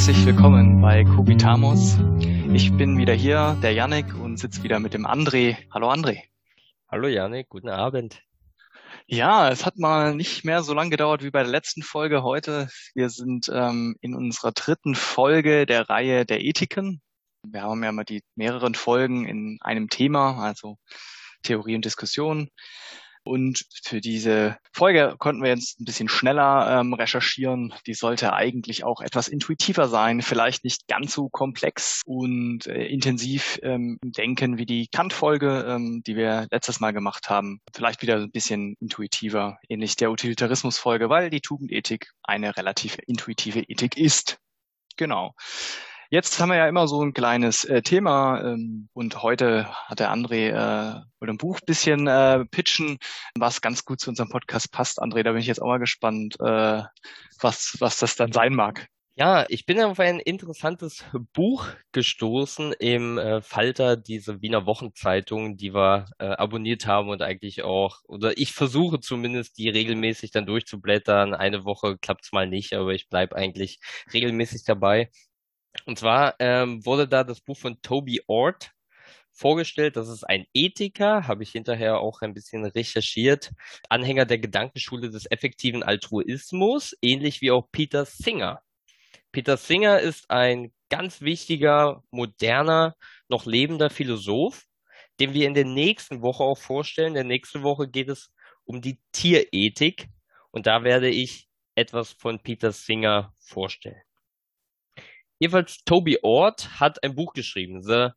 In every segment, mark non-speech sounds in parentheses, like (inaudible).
herzlich willkommen bei Kubitamos. Ich bin wieder hier, der Yannick, und sitze wieder mit dem André. Hallo André. Hallo Yannick, guten Abend. Ja, es hat mal nicht mehr so lange gedauert wie bei der letzten Folge heute. Wir sind ähm, in unserer dritten Folge der Reihe der Ethiken. Wir haben ja mal die mehreren Folgen in einem Thema, also Theorie und Diskussion. Und für diese Folge konnten wir jetzt ein bisschen schneller ähm, recherchieren. Die sollte eigentlich auch etwas intuitiver sein, vielleicht nicht ganz so komplex und äh, intensiv ähm, denken wie die Kant-Folge, ähm, die wir letztes Mal gemacht haben. Vielleicht wieder ein bisschen intuitiver, ähnlich der Utilitarismus-Folge, weil die Tugendethik eine relativ intuitive Ethik ist. Genau. Jetzt haben wir ja immer so ein kleines äh, Thema ähm, und heute hat der André äh, ein Buch bisschen äh, pitchen, was ganz gut zu unserem Podcast passt. André, da bin ich jetzt auch mal gespannt, äh, was, was das dann sein mag. Ja, ich bin auf ein interessantes Buch gestoßen im äh, Falter, diese Wiener Wochenzeitung, die wir äh, abonniert haben und eigentlich auch, oder ich versuche zumindest, die regelmäßig dann durchzublättern. Eine Woche klappt's mal nicht, aber ich bleib eigentlich regelmäßig dabei. Und zwar ähm, wurde da das Buch von Toby Ord vorgestellt. Das ist ein Ethiker, habe ich hinterher auch ein bisschen recherchiert, Anhänger der Gedankenschule des effektiven Altruismus, ähnlich wie auch Peter Singer. Peter Singer ist ein ganz wichtiger, moderner, noch lebender Philosoph, den wir in der nächsten Woche auch vorstellen. In der nächsten Woche geht es um die Tierethik und da werde ich etwas von Peter Singer vorstellen. Jedenfalls Toby Ord hat ein Buch geschrieben, The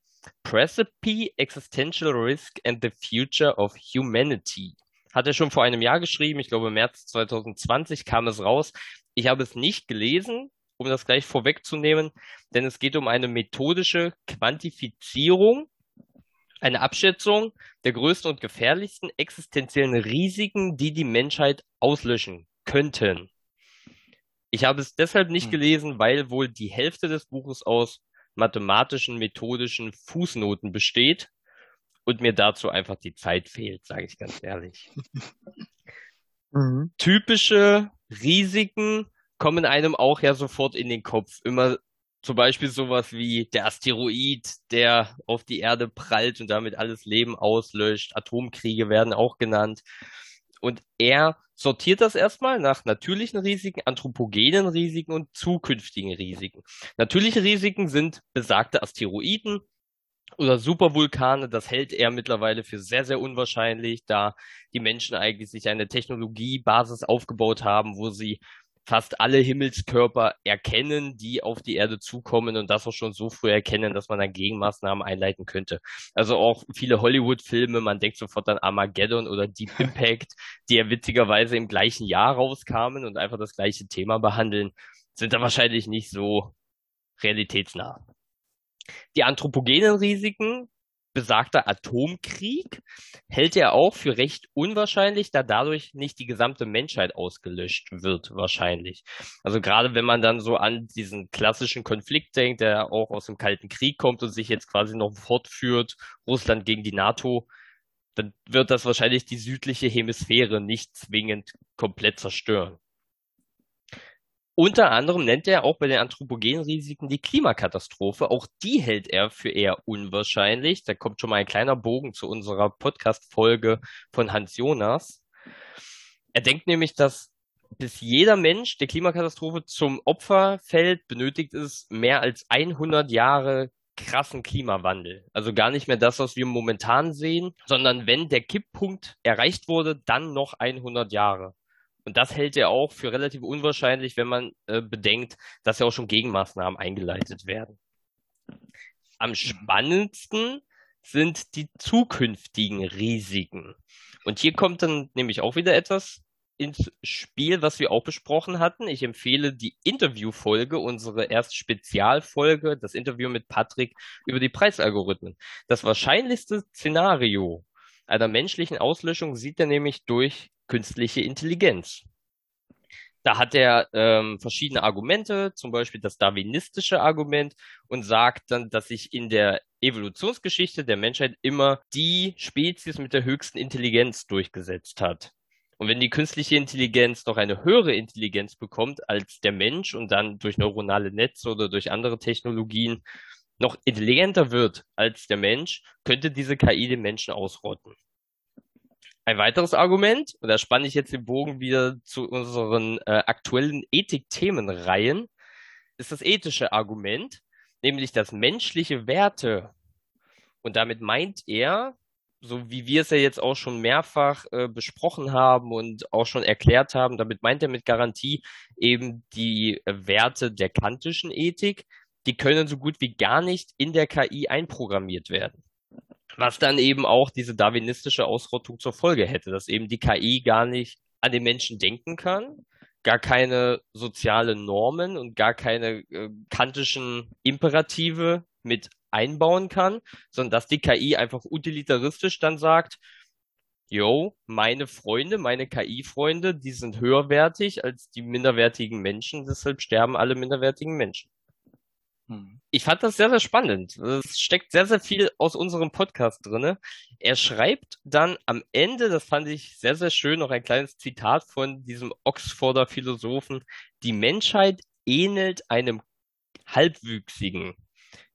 Precipice, Existential Risk and the Future of Humanity. Hat er schon vor einem Jahr geschrieben, ich glaube März 2020 kam es raus. Ich habe es nicht gelesen, um das gleich vorwegzunehmen, denn es geht um eine methodische Quantifizierung, eine Abschätzung der größten und gefährlichsten existenziellen Risiken, die die Menschheit auslöschen könnten. Ich habe es deshalb nicht hm. gelesen, weil wohl die Hälfte des Buches aus mathematischen, methodischen Fußnoten besteht und mir dazu einfach die Zeit fehlt, sage ich ganz ehrlich. (laughs) Mhm. Typische Risiken kommen einem auch ja sofort in den Kopf. Immer zum Beispiel sowas wie der Asteroid, der auf die Erde prallt und damit alles Leben auslöscht. Atomkriege werden auch genannt. Und er sortiert das erstmal nach natürlichen Risiken, anthropogenen Risiken und zukünftigen Risiken. Natürliche Risiken sind besagte Asteroiden oder Supervulkane. Das hält er mittlerweile für sehr, sehr unwahrscheinlich, da die Menschen eigentlich sich eine Technologiebasis aufgebaut haben, wo sie fast alle Himmelskörper erkennen, die auf die Erde zukommen und das auch schon so früh erkennen, dass man dann Gegenmaßnahmen einleiten könnte. Also auch viele Hollywood-Filme, man denkt sofort an Armageddon oder Deep Impact, die ja witzigerweise im gleichen Jahr rauskamen und einfach das gleiche Thema behandeln, sind da wahrscheinlich nicht so realitätsnah. Die anthropogenen Risiken, besagter Atomkrieg hält er auch für recht unwahrscheinlich, da dadurch nicht die gesamte Menschheit ausgelöscht wird, wahrscheinlich. Also gerade wenn man dann so an diesen klassischen Konflikt denkt, der auch aus dem Kalten Krieg kommt und sich jetzt quasi noch fortführt, Russland gegen die NATO, dann wird das wahrscheinlich die südliche Hemisphäre nicht zwingend komplett zerstören. Unter anderem nennt er auch bei den anthropogenen Risiken die Klimakatastrophe. Auch die hält er für eher unwahrscheinlich. Da kommt schon mal ein kleiner Bogen zu unserer Podcast-Folge von Hans Jonas. Er denkt nämlich, dass bis jeder Mensch der Klimakatastrophe zum Opfer fällt, benötigt es mehr als 100 Jahre krassen Klimawandel. Also gar nicht mehr das, was wir momentan sehen, sondern wenn der Kipppunkt erreicht wurde, dann noch 100 Jahre. Und das hält er auch für relativ unwahrscheinlich, wenn man äh, bedenkt, dass ja auch schon Gegenmaßnahmen eingeleitet werden. Am spannendsten sind die zukünftigen Risiken. Und hier kommt dann nämlich auch wieder etwas ins Spiel, was wir auch besprochen hatten. Ich empfehle die Interviewfolge, unsere erste Spezialfolge, das Interview mit Patrick über die Preisalgorithmen. Das wahrscheinlichste Szenario einer menschlichen Auslöschung sieht er nämlich durch künstliche Intelligenz. Da hat er ähm, verschiedene Argumente, zum Beispiel das darwinistische Argument und sagt dann, dass sich in der Evolutionsgeschichte der Menschheit immer die Spezies mit der höchsten Intelligenz durchgesetzt hat. Und wenn die künstliche Intelligenz noch eine höhere Intelligenz bekommt als der Mensch und dann durch neuronale Netze oder durch andere Technologien noch intelligenter wird als der Mensch, könnte diese KI den Menschen ausrotten. Ein weiteres Argument, und da spanne ich jetzt den Bogen wieder zu unseren äh, aktuellen Ethik-Themenreihen, ist das ethische Argument, nämlich dass menschliche Werte, und damit meint er, so wie wir es ja jetzt auch schon mehrfach äh, besprochen haben und auch schon erklärt haben, damit meint er mit Garantie eben die äh, Werte der kantischen Ethik, die können so gut wie gar nicht in der KI einprogrammiert werden. Was dann eben auch diese darwinistische Ausrottung zur Folge hätte, dass eben die KI gar nicht an den Menschen denken kann, gar keine sozialen Normen und gar keine äh, kantischen Imperative mit einbauen kann, sondern dass die KI einfach utilitaristisch dann sagt, yo, meine Freunde, meine KI-Freunde, die sind höherwertig als die minderwertigen Menschen, deshalb sterben alle minderwertigen Menschen. Hm. Ich fand das sehr, sehr spannend. Es steckt sehr, sehr viel aus unserem Podcast drinne. Er schreibt dann am Ende, das fand ich sehr, sehr schön, noch ein kleines Zitat von diesem Oxforder Philosophen. Die Menschheit ähnelt einem Halbwüchsigen.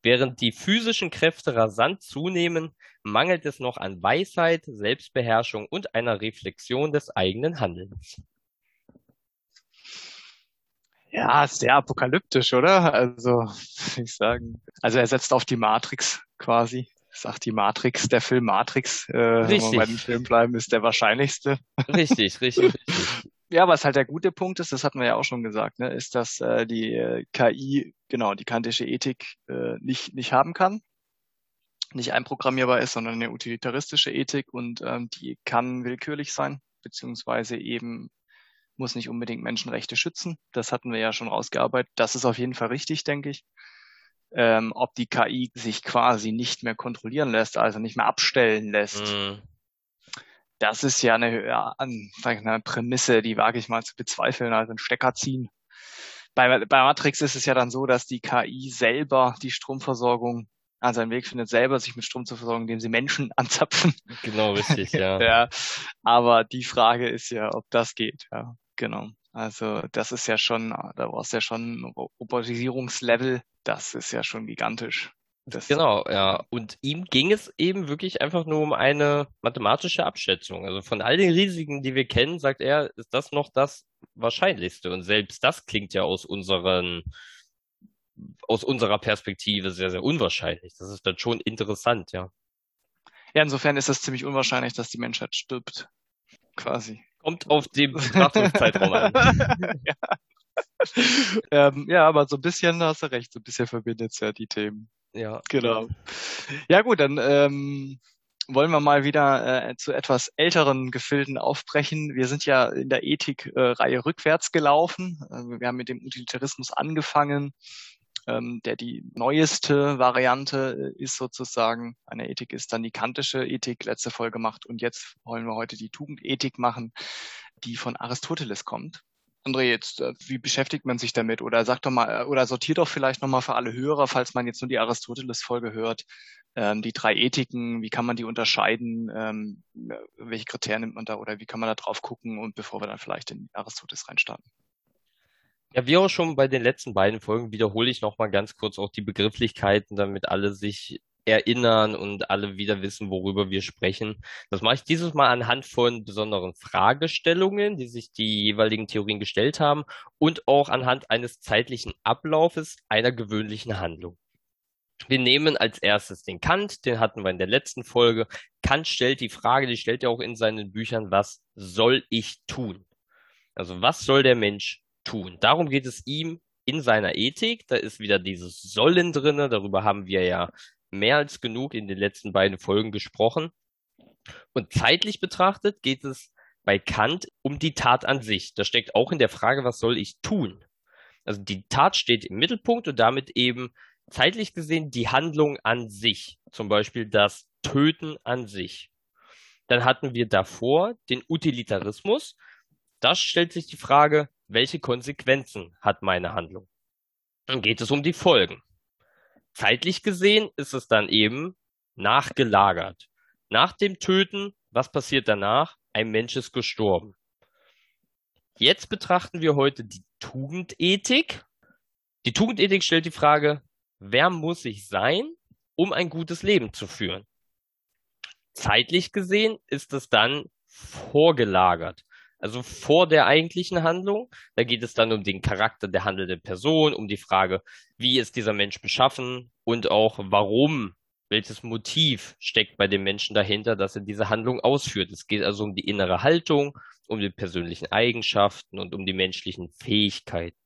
Während die physischen Kräfte rasant zunehmen, mangelt es noch an Weisheit, Selbstbeherrschung und einer Reflexion des eigenen Handelns. Ja, sehr apokalyptisch, oder? Also, würde (laughs) ich sagen. Also er setzt auf die Matrix quasi. Sagt die Matrix, der Film Matrix, äh, richtig. wenn wir bei dem Film bleiben, ist der wahrscheinlichste. (laughs) Richtig, richtig, richtig. Ja, was halt der gute Punkt ist, das hatten wir ja auch schon gesagt, ne, ist, dass äh, die äh, KI, genau, die kantische Ethik äh, nicht, nicht haben kann, nicht einprogrammierbar ist, sondern eine utilitaristische Ethik und ähm, die kann willkürlich sein, beziehungsweise eben muss nicht unbedingt Menschenrechte schützen. Das hatten wir ja schon rausgearbeitet. Das ist auf jeden Fall richtig, denke ich. Ähm, ob die KI sich quasi nicht mehr kontrollieren lässt, also nicht mehr abstellen lässt. Mm. Das ist ja eine, ja, eine Prämisse, die wage ich mal zu bezweifeln, also ein Stecker ziehen. Bei, bei Matrix ist es ja dann so, dass die KI selber die Stromversorgung also einen Weg findet, selber sich mit Strom zu versorgen, indem sie Menschen (laughs) anzapfen. Genau, richtig, ja. (laughs) ja. Aber die Frage ist ja, ob das geht, ja. Genau. Also das ist ja schon, da brauchst du ja schon ein Robotisierungslevel, das ist ja schon gigantisch. Das genau, ja. Und ihm ging es eben wirklich einfach nur um eine mathematische Abschätzung. Also von all den Risiken, die wir kennen, sagt er, ist das noch das Wahrscheinlichste. Und selbst das klingt ja aus unseren, aus unserer Perspektive sehr, sehr unwahrscheinlich. Das ist dann schon interessant, ja. Ja, insofern ist es ziemlich unwahrscheinlich, dass die Menschheit stirbt. Quasi. Kommt auf den Betrachtungszeitraum an. (laughs) ja. ähm, ja, aber so ein bisschen hast du recht, so ein bisschen verbindet es ja die Themen. Ja. Genau. Ja gut, dann ähm, wollen wir mal wieder äh, zu etwas älteren Gefilden aufbrechen. Wir sind ja in der Ethik-Reihe äh, rückwärts gelaufen. Äh, wir haben mit dem Utilitarismus angefangen, ähm, der die neueste Variante äh, ist sozusagen. Eine Ethik ist dann die kantische Ethik, letzte Folge gemacht. Und jetzt wollen wir heute die Tugendethik machen, die von Aristoteles kommt. André, jetzt, äh, wie beschäftigt man sich damit? Oder sag doch mal, äh, oder sortiert doch vielleicht nochmal für alle Hörer, falls man jetzt nur die Aristoteles-Folge hört, ähm, die drei Ethiken, wie kann man die unterscheiden? Ähm, welche Kriterien nimmt man da oder wie kann man da drauf gucken? Und bevor wir dann vielleicht in Aristoteles reinstarten. Ja, wie auch schon bei den letzten beiden Folgen wiederhole ich nochmal ganz kurz auch die Begrifflichkeiten, damit alle sich erinnern und alle wieder wissen, worüber wir sprechen. Das mache ich dieses Mal anhand von besonderen Fragestellungen, die sich die jeweiligen Theorien gestellt haben und auch anhand eines zeitlichen Ablaufes einer gewöhnlichen Handlung. Wir nehmen als erstes den Kant, den hatten wir in der letzten Folge. Kant stellt die Frage, die stellt er auch in seinen Büchern, was soll ich tun? Also was soll der Mensch tun. Darum geht es ihm in seiner Ethik. Da ist wieder dieses Sollen drinne. Darüber haben wir ja mehr als genug in den letzten beiden Folgen gesprochen. Und zeitlich betrachtet geht es bei Kant um die Tat an sich. Da steckt auch in der Frage, was soll ich tun? Also die Tat steht im Mittelpunkt und damit eben zeitlich gesehen die Handlung an sich. Zum Beispiel das Töten an sich. Dann hatten wir davor den Utilitarismus. Da stellt sich die Frage, welche Konsequenzen hat meine Handlung? Dann geht es um die Folgen. Zeitlich gesehen ist es dann eben nachgelagert. Nach dem Töten, was passiert danach? Ein Mensch ist gestorben. Jetzt betrachten wir heute die Tugendethik. Die Tugendethik stellt die Frage, wer muss ich sein, um ein gutes Leben zu führen? Zeitlich gesehen ist es dann vorgelagert. Also vor der eigentlichen Handlung. Da geht es dann um den Charakter der handelnden Person, um die Frage, wie ist dieser Mensch beschaffen und auch warum, welches Motiv steckt bei dem Menschen dahinter, dass er diese Handlung ausführt. Es geht also um die innere Haltung, um die persönlichen Eigenschaften und um die menschlichen Fähigkeiten.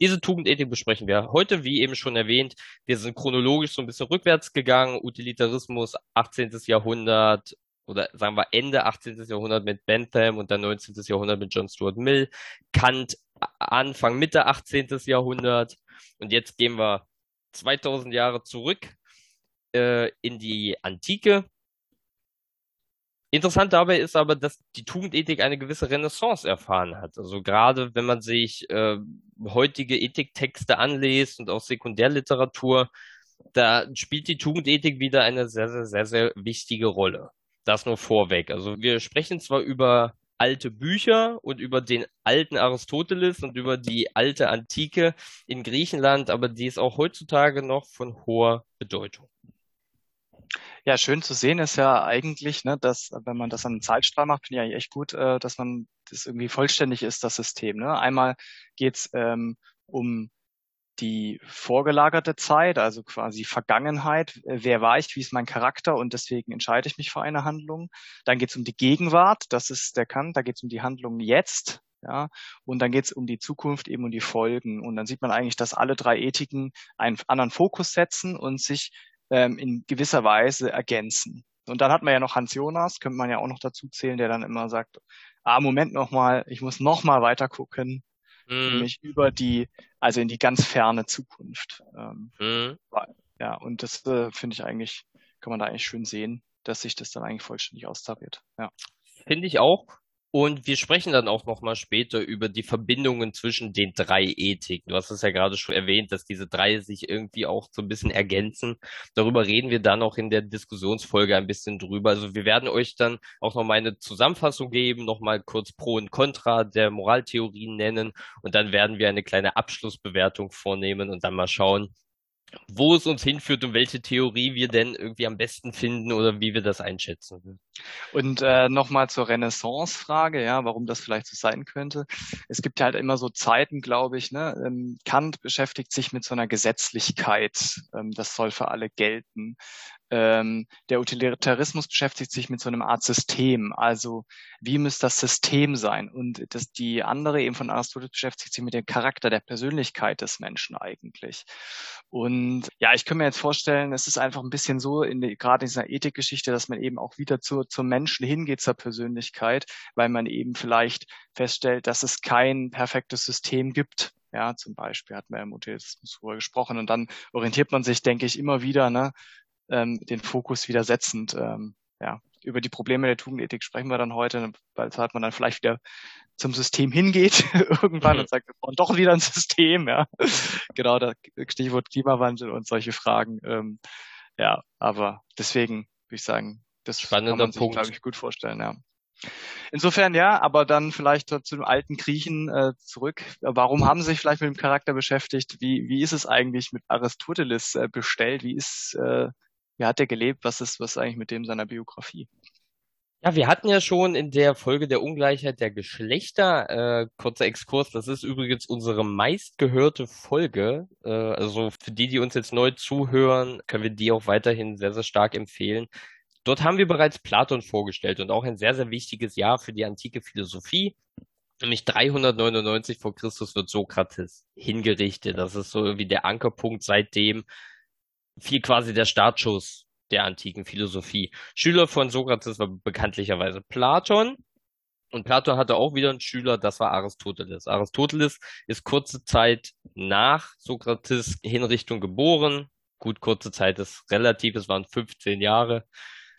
Diese Tugendethik besprechen wir heute, wie eben schon erwähnt. Wir sind chronologisch so ein bisschen rückwärts gegangen. Utilitarismus, 18. Jahrhundert oder sagen wir Ende 18. Jahrhundert mit Bentham und dann 19. Jahrhundert mit John Stuart Mill. Kant, Anfang, Mitte 18. Jahrhundert. Und jetzt gehen wir 2000 Jahre zurück äh, in die Antike. Interessant dabei ist aber, dass die Tugendethik eine gewisse Renaissance erfahren hat. Also gerade wenn man sich äh, heutige Ethiktexte anliest und auch Sekundärliteratur, da spielt die Tugendethik wieder eine sehr, sehr, sehr, sehr wichtige Rolle. Das nur vorweg. Also wir sprechen zwar über alte Bücher und über den alten Aristoteles und über die alte Antike in Griechenland, aber die ist auch heutzutage noch von hoher Bedeutung. Ja, schön zu sehen ist ja eigentlich, ne, dass, wenn man das an einem Zeitstrahl macht, finde ich eigentlich echt gut, äh, dass man das irgendwie vollständig ist, das System. Ne? Einmal geht's ähm, um die vorgelagerte Zeit, also quasi Vergangenheit. Wer war ich? Wie ist mein Charakter? Und deswegen entscheide ich mich für eine Handlung. Dann geht's um die Gegenwart, das ist der Kant. Da geht's um die Handlung jetzt. Ja, und dann geht's um die Zukunft, eben um die Folgen. Und dann sieht man eigentlich, dass alle drei Ethiken einen anderen Fokus setzen und sich ähm, in gewisser Weise ergänzen. Und dann hat man ja noch Hans Jonas, könnte man ja auch noch dazu zählen, der dann immer sagt, ah, Moment nochmal, ich muss nochmal weiter gucken, mhm. nämlich über die, also in die ganz ferne Zukunft. Ähm, mhm. Ja, und das äh, finde ich eigentlich, kann man da eigentlich schön sehen, dass sich das dann eigentlich vollständig austariert. Ja. Finde ich auch. Und wir sprechen dann auch nochmal später über die Verbindungen zwischen den drei Ethiken. Du hast es ja gerade schon erwähnt, dass diese drei sich irgendwie auch so ein bisschen ergänzen. Darüber reden wir dann auch in der Diskussionsfolge ein bisschen drüber. Also wir werden euch dann auch nochmal eine Zusammenfassung geben, nochmal kurz Pro und Contra der Moraltheorien nennen und dann werden wir eine kleine Abschlussbewertung vornehmen und dann mal schauen, wo es uns hinführt und welche Theorie wir denn irgendwie am besten finden oder wie wir das einschätzen. Und äh, nochmal zur Renaissance-Frage, ja, warum das vielleicht so sein könnte. Es gibt ja halt immer so Zeiten, glaube ich, ne? Ähm, Kant beschäftigt sich mit so einer Gesetzlichkeit, ähm, das soll für alle gelten. Ähm, der Utilitarismus beschäftigt sich mit so einem Art System, also wie müsste das System sein? Und das, die andere eben von Aristoteles beschäftigt sich mit dem Charakter der Persönlichkeit des Menschen eigentlich. Und ja, ich kann mir jetzt vorstellen, es ist einfach ein bisschen so, in die, gerade in dieser Ethikgeschichte, dass man eben auch wieder zu, zum Menschen hingeht, zur Persönlichkeit, weil man eben vielleicht feststellt, dass es kein perfektes System gibt. Ja, zum Beispiel hat man im Utilitarismus darüber gesprochen und dann orientiert man sich, denke ich, immer wieder, ne, ähm, den Fokus wieder setzend. Ähm, ja, über die Probleme der Tugendethik sprechen wir dann heute, weil hat man dann vielleicht wieder zum System hingeht (laughs) irgendwann mhm. und sagt, wir brauchen doch wieder ein System, ja. (laughs) genau, das Stichwort Klimawandel und solche Fragen. Ähm, ja, aber deswegen würde ich sagen, das Spannender kann man sich, glaube ich, gut vorstellen, ja. Insofern ja, aber dann vielleicht zu den alten Griechen äh, zurück. Warum haben sie sich vielleicht mit dem Charakter beschäftigt? Wie, wie ist es eigentlich mit Aristoteles äh, bestellt? Wie ist, äh, wie hat er gelebt? Was ist, was eigentlich mit dem seiner Biografie? Ja, wir hatten ja schon in der Folge der Ungleichheit der Geschlechter, äh, kurzer Exkurs, das ist übrigens unsere meistgehörte Folge. Äh, also für die, die uns jetzt neu zuhören, können wir die auch weiterhin sehr, sehr stark empfehlen. Dort haben wir bereits Platon vorgestellt und auch ein sehr, sehr wichtiges Jahr für die antike Philosophie. Nämlich 399 vor Christus wird Sokrates hingerichtet. Das ist so wie der Ankerpunkt seitdem fiel quasi der Startschuss der antiken Philosophie. Schüler von Sokrates war bekanntlicherweise Platon. Und Platon hatte auch wieder einen Schüler, das war Aristoteles. Aristoteles ist kurze Zeit nach Sokrates Hinrichtung geboren. Gut, kurze Zeit ist relativ, es waren 15 Jahre.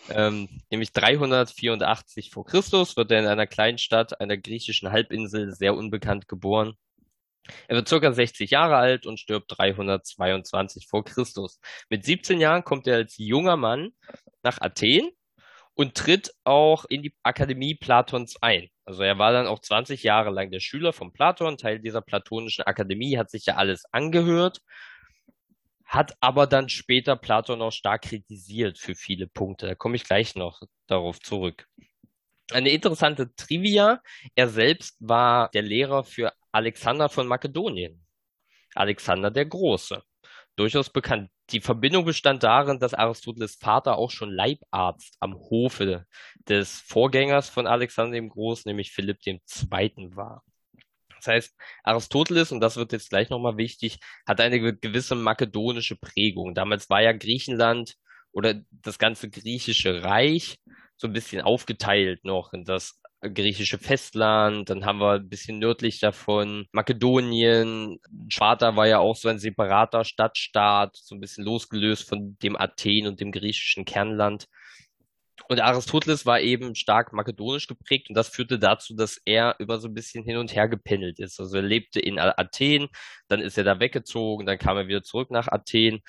Ähm, nämlich 384 vor Christus wird er in einer kleinen Stadt einer griechischen Halbinsel sehr unbekannt geboren. Er wird circa 60 Jahre alt und stirbt 322 vor Christus. Mit 17 Jahren kommt er als junger Mann nach Athen und tritt auch in die Akademie Platons ein. Also er war dann auch 20 Jahre lang der Schüler von Platon, Teil dieser platonischen Akademie, hat sich ja alles angehört, hat aber dann später Platon auch stark kritisiert für viele Punkte. Da komme ich gleich noch darauf zurück. Eine interessante Trivia. Er selbst war der Lehrer für Alexander von Makedonien. Alexander der Große. Durchaus bekannt. Die Verbindung bestand darin, dass Aristoteles Vater auch schon Leibarzt am Hofe des Vorgängers von Alexander dem Großen, nämlich Philipp II. war. Das heißt, Aristoteles, und das wird jetzt gleich nochmal wichtig, hat eine gewisse makedonische Prägung. Damals war ja Griechenland oder das ganze griechische Reich so ein bisschen aufgeteilt noch in das griechische Festland, dann haben wir ein bisschen nördlich davon Makedonien. Sparta war ja auch so ein separater Stadtstaat, so ein bisschen losgelöst von dem Athen und dem griechischen Kernland. Und Aristoteles war eben stark makedonisch geprägt und das führte dazu, dass er über so ein bisschen hin und her gependelt ist. Also er lebte in Athen, dann ist er da weggezogen, dann kam er wieder zurück nach Athen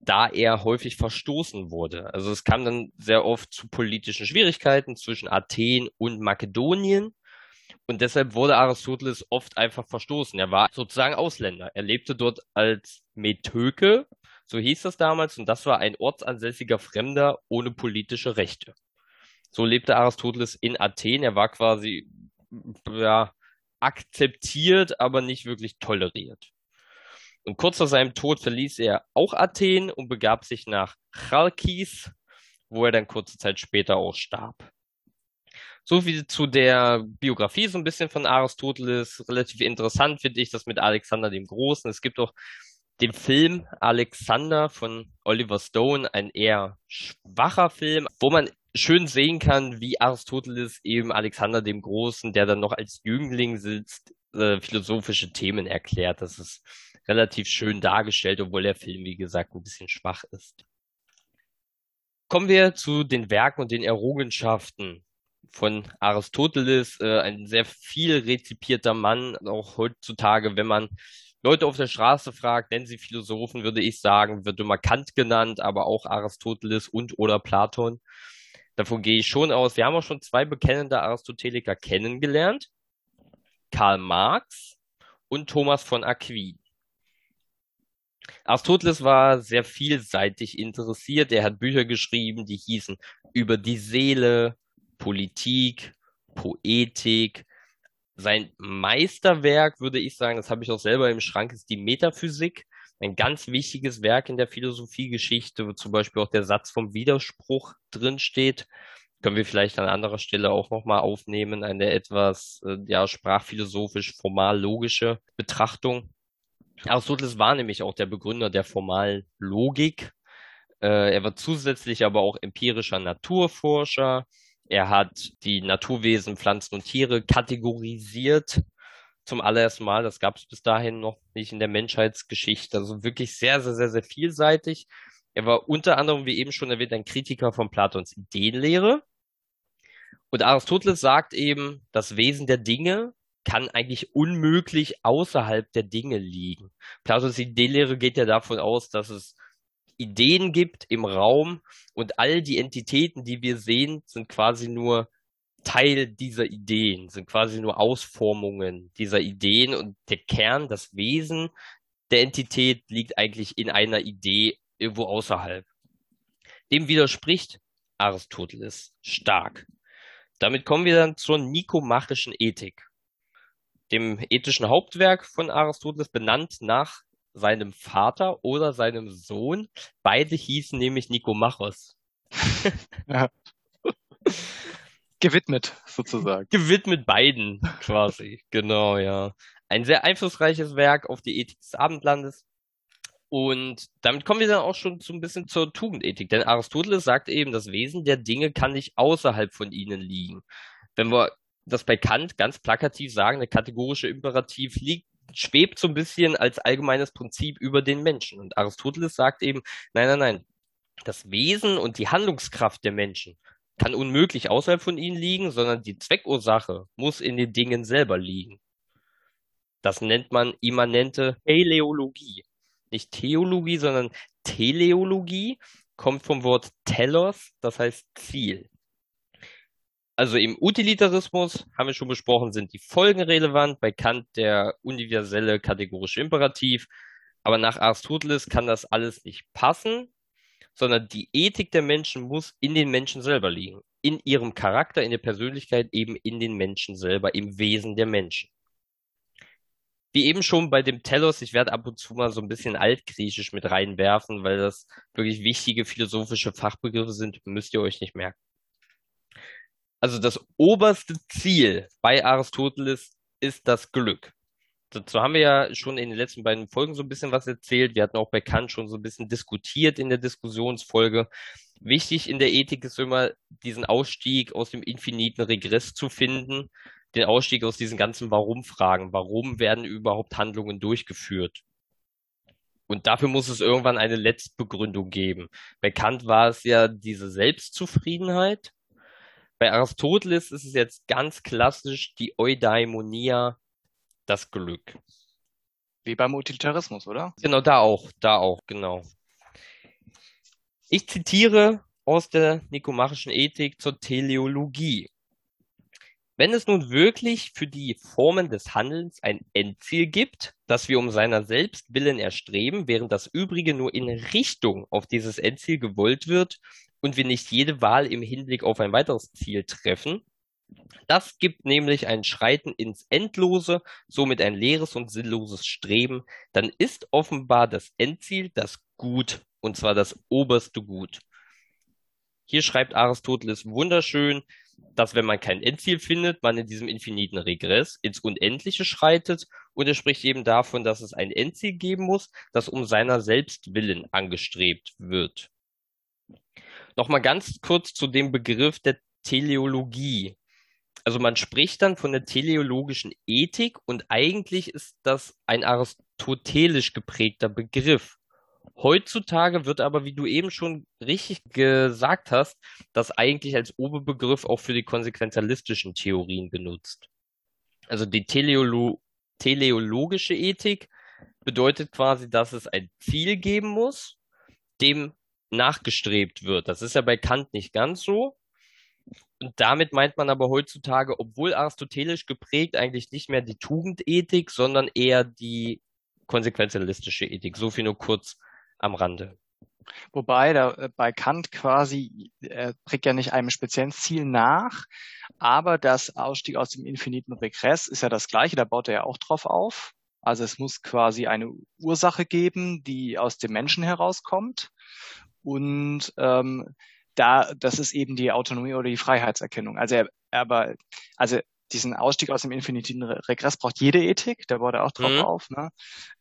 da er häufig verstoßen wurde. Also es kam dann sehr oft zu politischen Schwierigkeiten zwischen Athen und Makedonien. Und deshalb wurde Aristoteles oft einfach verstoßen. Er war sozusagen Ausländer. Er lebte dort als Metöke, so hieß das damals, und das war ein ortsansässiger Fremder ohne politische Rechte. So lebte Aristoteles in Athen. Er war quasi, ja, akzeptiert, aber nicht wirklich toleriert. Und kurz vor seinem Tod verließ er auch Athen und begab sich nach Chalkis, wo er dann kurze Zeit später auch starb. So viel zu der Biografie so ein bisschen von Aristoteles. Relativ interessant finde ich das mit Alexander dem Großen. Es gibt auch den Film Alexander von Oliver Stone, ein eher schwacher Film, wo man schön sehen kann, wie Aristoteles eben Alexander dem Großen, der dann noch als Jüngling sitzt, äh, philosophische Themen erklärt. Das ist relativ schön dargestellt, obwohl der Film, wie gesagt, ein bisschen schwach ist. Kommen wir zu den Werken und den Errungenschaften von Aristoteles, äh, ein sehr viel rezipierter Mann, auch heutzutage, wenn man Leute auf der Straße fragt, nennen sie Philosophen, würde ich sagen, wird immer Kant genannt, aber auch Aristoteles und oder Platon. Davon gehe ich schon aus. Wir haben auch schon zwei bekennende Aristoteliker kennengelernt. Karl Marx und Thomas von Aquin. Aristoteles war sehr vielseitig interessiert. Er hat Bücher geschrieben, die hießen über die Seele, Politik, Poetik. Sein Meisterwerk, würde ich sagen, das habe ich auch selber im Schrank, ist die Metaphysik. Ein ganz wichtiges Werk in der Philosophiegeschichte, wo zum Beispiel auch der Satz vom Widerspruch drin steht. Können wir vielleicht an anderer Stelle auch nochmal aufnehmen, eine etwas äh, ja, sprachphilosophisch formal logische Betrachtung. Aristoteles war nämlich auch der Begründer der formalen Logik. Äh, er war zusätzlich aber auch empirischer Naturforscher. Er hat die Naturwesen, Pflanzen und Tiere kategorisiert zum allerersten Mal. Das gab es bis dahin noch nicht in der Menschheitsgeschichte. Also wirklich sehr, sehr, sehr, sehr vielseitig. Er war unter anderem, wie eben schon erwähnt, ein Kritiker von Platons Ideenlehre. Und Aristoteles sagt eben, das Wesen der Dinge kann eigentlich unmöglich außerhalb der Dinge liegen. Platons Ideelehre geht ja davon aus, dass es Ideen gibt im Raum und all die Entitäten, die wir sehen, sind quasi nur Teil dieser Ideen, sind quasi nur Ausformungen dieser Ideen und der Kern, das Wesen der Entität liegt eigentlich in einer Idee irgendwo außerhalb. Dem widerspricht Aristoteles stark. Damit kommen wir dann zur nikomachischen Ethik dem ethischen Hauptwerk von Aristoteles, benannt nach seinem Vater oder seinem Sohn. Beide hießen nämlich Nikomachos. (laughs) ja. Gewidmet, sozusagen. Gewidmet beiden, quasi. (laughs) genau, ja. Ein sehr einflussreiches Werk auf die Ethik des Abendlandes. Und damit kommen wir dann auch schon so ein bisschen zur Tugendethik. Denn Aristoteles sagt eben, das Wesen der Dinge kann nicht außerhalb von ihnen liegen. Wenn wir das bei Kant ganz plakativ sagen, der kategorische Imperativ liegt, schwebt so ein bisschen als allgemeines Prinzip über den Menschen. Und Aristoteles sagt eben, nein, nein, nein, das Wesen und die Handlungskraft der Menschen kann unmöglich außerhalb von ihnen liegen, sondern die Zweckursache muss in den Dingen selber liegen. Das nennt man immanente Teleologie. Nicht Theologie, sondern Teleologie kommt vom Wort telos, das heißt Ziel. Also im Utilitarismus, haben wir schon besprochen, sind die Folgen relevant, bei Kant der universelle kategorische Imperativ. Aber nach Aristoteles kann das alles nicht passen, sondern die Ethik der Menschen muss in den Menschen selber liegen. In ihrem Charakter, in der Persönlichkeit, eben in den Menschen selber, im Wesen der Menschen. Wie eben schon bei dem Telos, ich werde ab und zu mal so ein bisschen altgriechisch mit reinwerfen, weil das wirklich wichtige philosophische Fachbegriffe sind, müsst ihr euch nicht merken also das oberste Ziel bei Aristoteles ist das Glück. Dazu haben wir ja schon in den letzten beiden Folgen so ein bisschen was erzählt. Wir hatten auch bei Kant schon so ein bisschen diskutiert in der Diskussionsfolge. Wichtig in der Ethik ist immer, diesen Ausstieg aus dem infiniten Regress zu finden, den Ausstieg aus diesen ganzen Warum-Fragen. Warum werden überhaupt Handlungen durchgeführt? Und dafür muss es irgendwann eine Letztbegründung geben. Bei Kant war es ja diese Selbstzufriedenheit, bei Aristoteles ist es jetzt ganz klassisch die Eudaimonia, das Glück. Wie beim Utilitarismus, oder? Genau, da auch, da auch, genau. Ich zitiere aus der nikomachischen Ethik zur Teleologie. Wenn es nun wirklich für die Formen des Handelns ein Endziel gibt, das wir um seiner selbst willen erstreben, während das Übrige nur in Richtung auf dieses Endziel gewollt wird, und wir nicht jede Wahl im Hinblick auf ein weiteres Ziel treffen. Das gibt nämlich ein Schreiten ins Endlose, somit ein leeres und sinnloses Streben. Dann ist offenbar das Endziel das Gut, und zwar das oberste Gut. Hier schreibt Aristoteles wunderschön, dass wenn man kein Endziel findet, man in diesem infiniten Regress ins Unendliche schreitet und er spricht eben davon, dass es ein Endziel geben muss, das um seiner selbst willen angestrebt wird. Nochmal ganz kurz zu dem Begriff der Teleologie. Also man spricht dann von der teleologischen Ethik und eigentlich ist das ein aristotelisch geprägter Begriff. Heutzutage wird aber, wie du eben schon richtig gesagt hast, das eigentlich als Oberbegriff auch für die konsequenzialistischen Theorien benutzt. Also die Teleolo teleologische Ethik bedeutet quasi, dass es ein Ziel geben muss, dem nachgestrebt wird. Das ist ja bei Kant nicht ganz so. Und damit meint man aber heutzutage, obwohl aristotelisch geprägt, eigentlich nicht mehr die Tugendethik, sondern eher die konsequenzialistische Ethik. So viel nur kurz am Rande. Wobei da äh, bei Kant quasi er trägt ja nicht einem speziellen Ziel nach, aber das Ausstieg aus dem infiniten Regress ist ja das gleiche, da baut er ja auch drauf auf. Also es muss quasi eine Ursache geben, die aus dem Menschen herauskommt. Und ähm, da, das ist eben die Autonomie oder die Freiheitserkennung. Also er, aber, also diesen Ausstieg aus dem infiniten Regress braucht jede Ethik, da baut er auch drauf mhm. auf. Ne?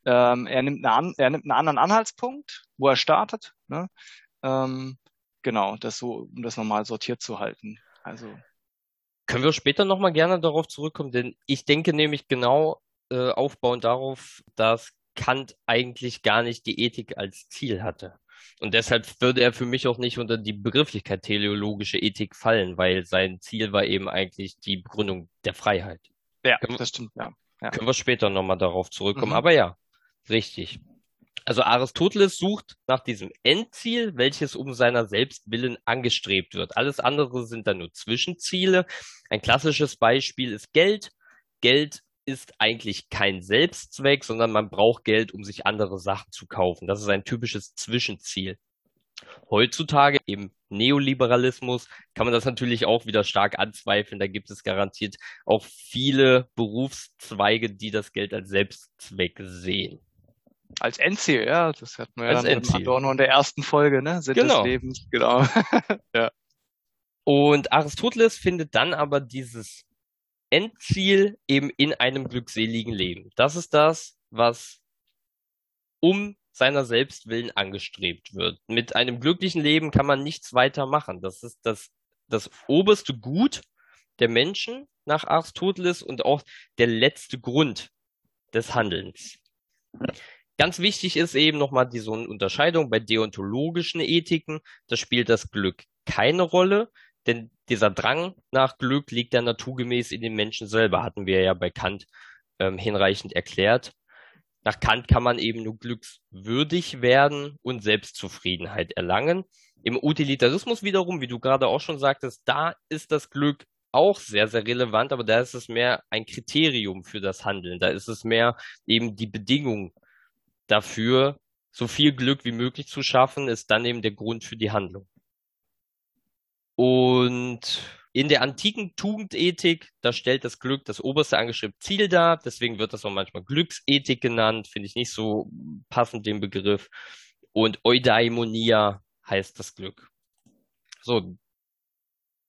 Ähm, er, nimmt eine, er nimmt einen anderen Anhaltspunkt, wo er startet. Ne? Ähm, genau, das so, um das nochmal sortiert zu halten. Also können wir später nochmal gerne darauf zurückkommen, denn ich denke nämlich genau äh, aufbauend darauf, dass Kant eigentlich gar nicht die Ethik als Ziel hatte. Und deshalb würde er für mich auch nicht unter die Begrifflichkeit teleologische Ethik fallen, weil sein Ziel war eben eigentlich die Begründung der Freiheit. Ja, können, das stimmt, ja. ja. Können wir später nochmal darauf zurückkommen. Mhm. Aber ja, richtig. Also Aristoteles sucht nach diesem Endziel, welches um seiner selbst willen angestrebt wird. Alles andere sind dann nur Zwischenziele. Ein klassisches Beispiel ist Geld. Geld ist eigentlich kein Selbstzweck, sondern man braucht Geld, um sich andere Sachen zu kaufen. Das ist ein typisches Zwischenziel. Heutzutage im Neoliberalismus kann man das natürlich auch wieder stark anzweifeln. Da gibt es garantiert auch viele Berufszweige, die das Geld als Selbstzweck sehen. Als Endziel, ja, das hatten wir als ja dann Endziel. Adorno in der ersten Folge, ne? Sinn genau. des Lebens, genau. (laughs) ja. Und Aristoteles findet dann aber dieses Endziel eben in einem glückseligen Leben. Das ist das, was um seiner selbst willen angestrebt wird. Mit einem glücklichen Leben kann man nichts weiter machen. Das ist das, das oberste Gut der Menschen nach Aristoteles und auch der letzte Grund des Handelns. Ganz wichtig ist eben nochmal diese Unterscheidung bei deontologischen Ethiken. Da spielt das Glück keine Rolle. Denn dieser Drang nach Glück liegt ja naturgemäß in den Menschen selber, hatten wir ja bei Kant ähm, hinreichend erklärt. Nach Kant kann man eben nur glückswürdig werden und Selbstzufriedenheit erlangen. Im Utilitarismus wiederum, wie du gerade auch schon sagtest, da ist das Glück auch sehr, sehr relevant, aber da ist es mehr ein Kriterium für das Handeln. Da ist es mehr eben die Bedingung dafür, so viel Glück wie möglich zu schaffen, ist dann eben der Grund für die Handlung. Und in der antiken Tugendethik, da stellt das Glück das oberste angestrebte Ziel dar. Deswegen wird das auch manchmal Glücksethik genannt. Finde ich nicht so passend den Begriff. Und Eudaimonia heißt das Glück. So,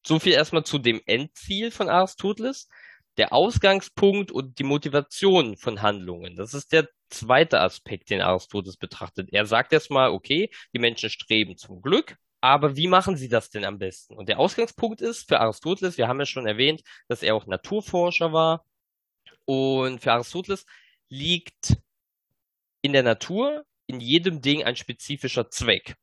so viel erstmal zu dem Endziel von Aristoteles. Der Ausgangspunkt und die Motivation von Handlungen. Das ist der zweite Aspekt, den Aristoteles betrachtet. Er sagt erstmal, okay, die Menschen streben zum Glück, aber wie machen sie das denn am besten? Und der Ausgangspunkt ist für Aristoteles, wir haben ja schon erwähnt, dass er auch Naturforscher war. Und für Aristoteles liegt in der Natur in jedem Ding ein spezifischer Zweck.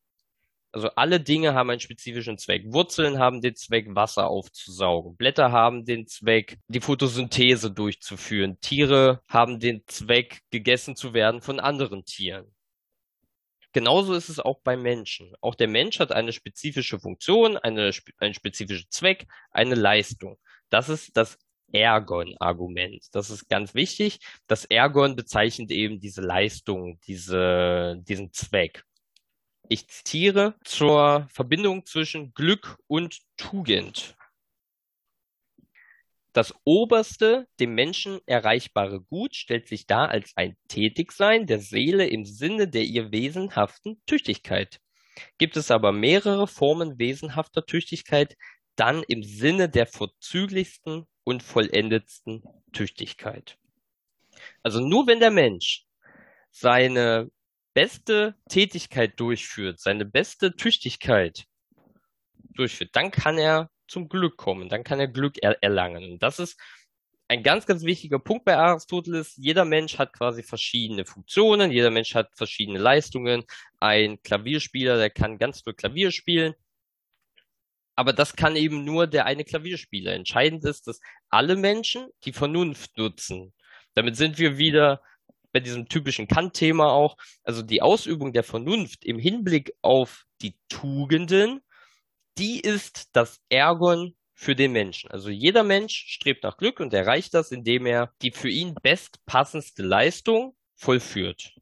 Also alle Dinge haben einen spezifischen Zweck. Wurzeln haben den Zweck, Wasser aufzusaugen. Blätter haben den Zweck, die Photosynthese durchzuführen. Tiere haben den Zweck, gegessen zu werden von anderen Tieren. Genauso ist es auch beim Menschen. Auch der Mensch hat eine spezifische Funktion, eine, einen spezifischen Zweck, eine Leistung. Das ist das Ergon-Argument. Das ist ganz wichtig. Das Ergon bezeichnet eben diese Leistung, diese, diesen Zweck. Ich zitiere zur Verbindung zwischen Glück und Tugend. Das oberste, dem Menschen erreichbare Gut stellt sich dar als ein Tätigsein der Seele im Sinne der ihr wesenhaften Tüchtigkeit. Gibt es aber mehrere Formen wesenhafter Tüchtigkeit, dann im Sinne der vorzüglichsten und vollendetsten Tüchtigkeit. Also nur wenn der Mensch seine beste Tätigkeit durchführt, seine beste Tüchtigkeit durchführt, dann kann er zum Glück kommen, dann kann er Glück er erlangen. Und das ist ein ganz, ganz wichtiger Punkt bei Aristoteles. Jeder Mensch hat quasi verschiedene Funktionen, jeder Mensch hat verschiedene Leistungen. Ein Klavierspieler, der kann ganz viel Klavier spielen. Aber das kann eben nur der eine Klavierspieler. Entscheidend ist, dass alle Menschen die Vernunft nutzen. Damit sind wir wieder bei diesem typischen Kant-Thema auch, also die Ausübung der Vernunft im Hinblick auf die Tugenden, die ist das Ergon für den Menschen. Also jeder Mensch strebt nach Glück und erreicht das, indem er die für ihn bestpassendste Leistung vollführt.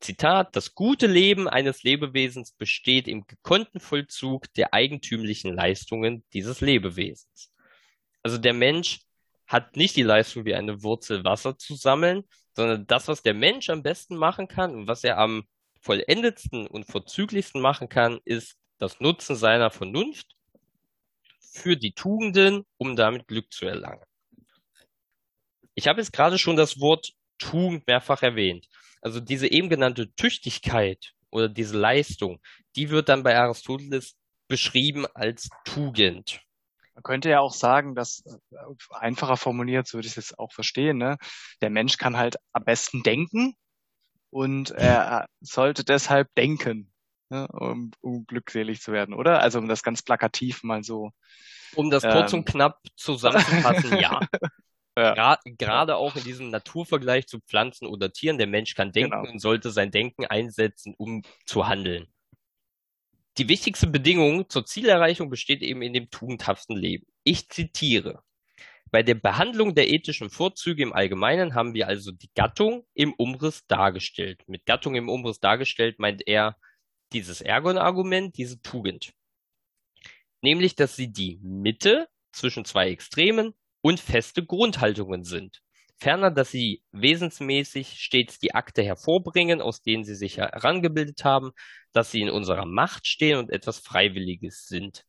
Zitat, das gute Leben eines Lebewesens besteht im gekonnten Vollzug der eigentümlichen Leistungen dieses Lebewesens. Also der Mensch hat nicht die Leistung wie eine Wurzel Wasser zu sammeln, sondern das, was der Mensch am besten machen kann und was er am vollendetsten und vorzüglichsten machen kann, ist das Nutzen seiner Vernunft für die Tugenden, um damit Glück zu erlangen. Ich habe jetzt gerade schon das Wort Tugend mehrfach erwähnt. Also diese eben genannte Tüchtigkeit oder diese Leistung, die wird dann bei Aristoteles beschrieben als Tugend. Man könnte ja auch sagen, dass äh, einfacher formuliert, so würde ich es jetzt auch verstehen, ne? der Mensch kann halt am besten denken und er sollte deshalb denken, ne? um, um glückselig zu werden, oder? Also um das ganz plakativ mal so. Um das kurz ähm, und knapp zusammenzufassen, (laughs) ja. ja. Gerade auch in diesem Naturvergleich zu Pflanzen oder Tieren, der Mensch kann denken genau. und sollte sein Denken einsetzen, um zu handeln die wichtigste Bedingung zur Zielerreichung besteht eben in dem tugendhaften Leben. Ich zitiere. Bei der Behandlung der ethischen Vorzüge im Allgemeinen haben wir also die Gattung im Umriss dargestellt. Mit Gattung im Umriss dargestellt meint er dieses Ergon-Argument, diese Tugend. Nämlich, dass sie die Mitte zwischen zwei Extremen und feste Grundhaltungen sind. Ferner, dass sie wesensmäßig stets die Akte hervorbringen, aus denen sie sich herangebildet haben, dass sie in unserer Macht stehen und etwas Freiwilliges sind.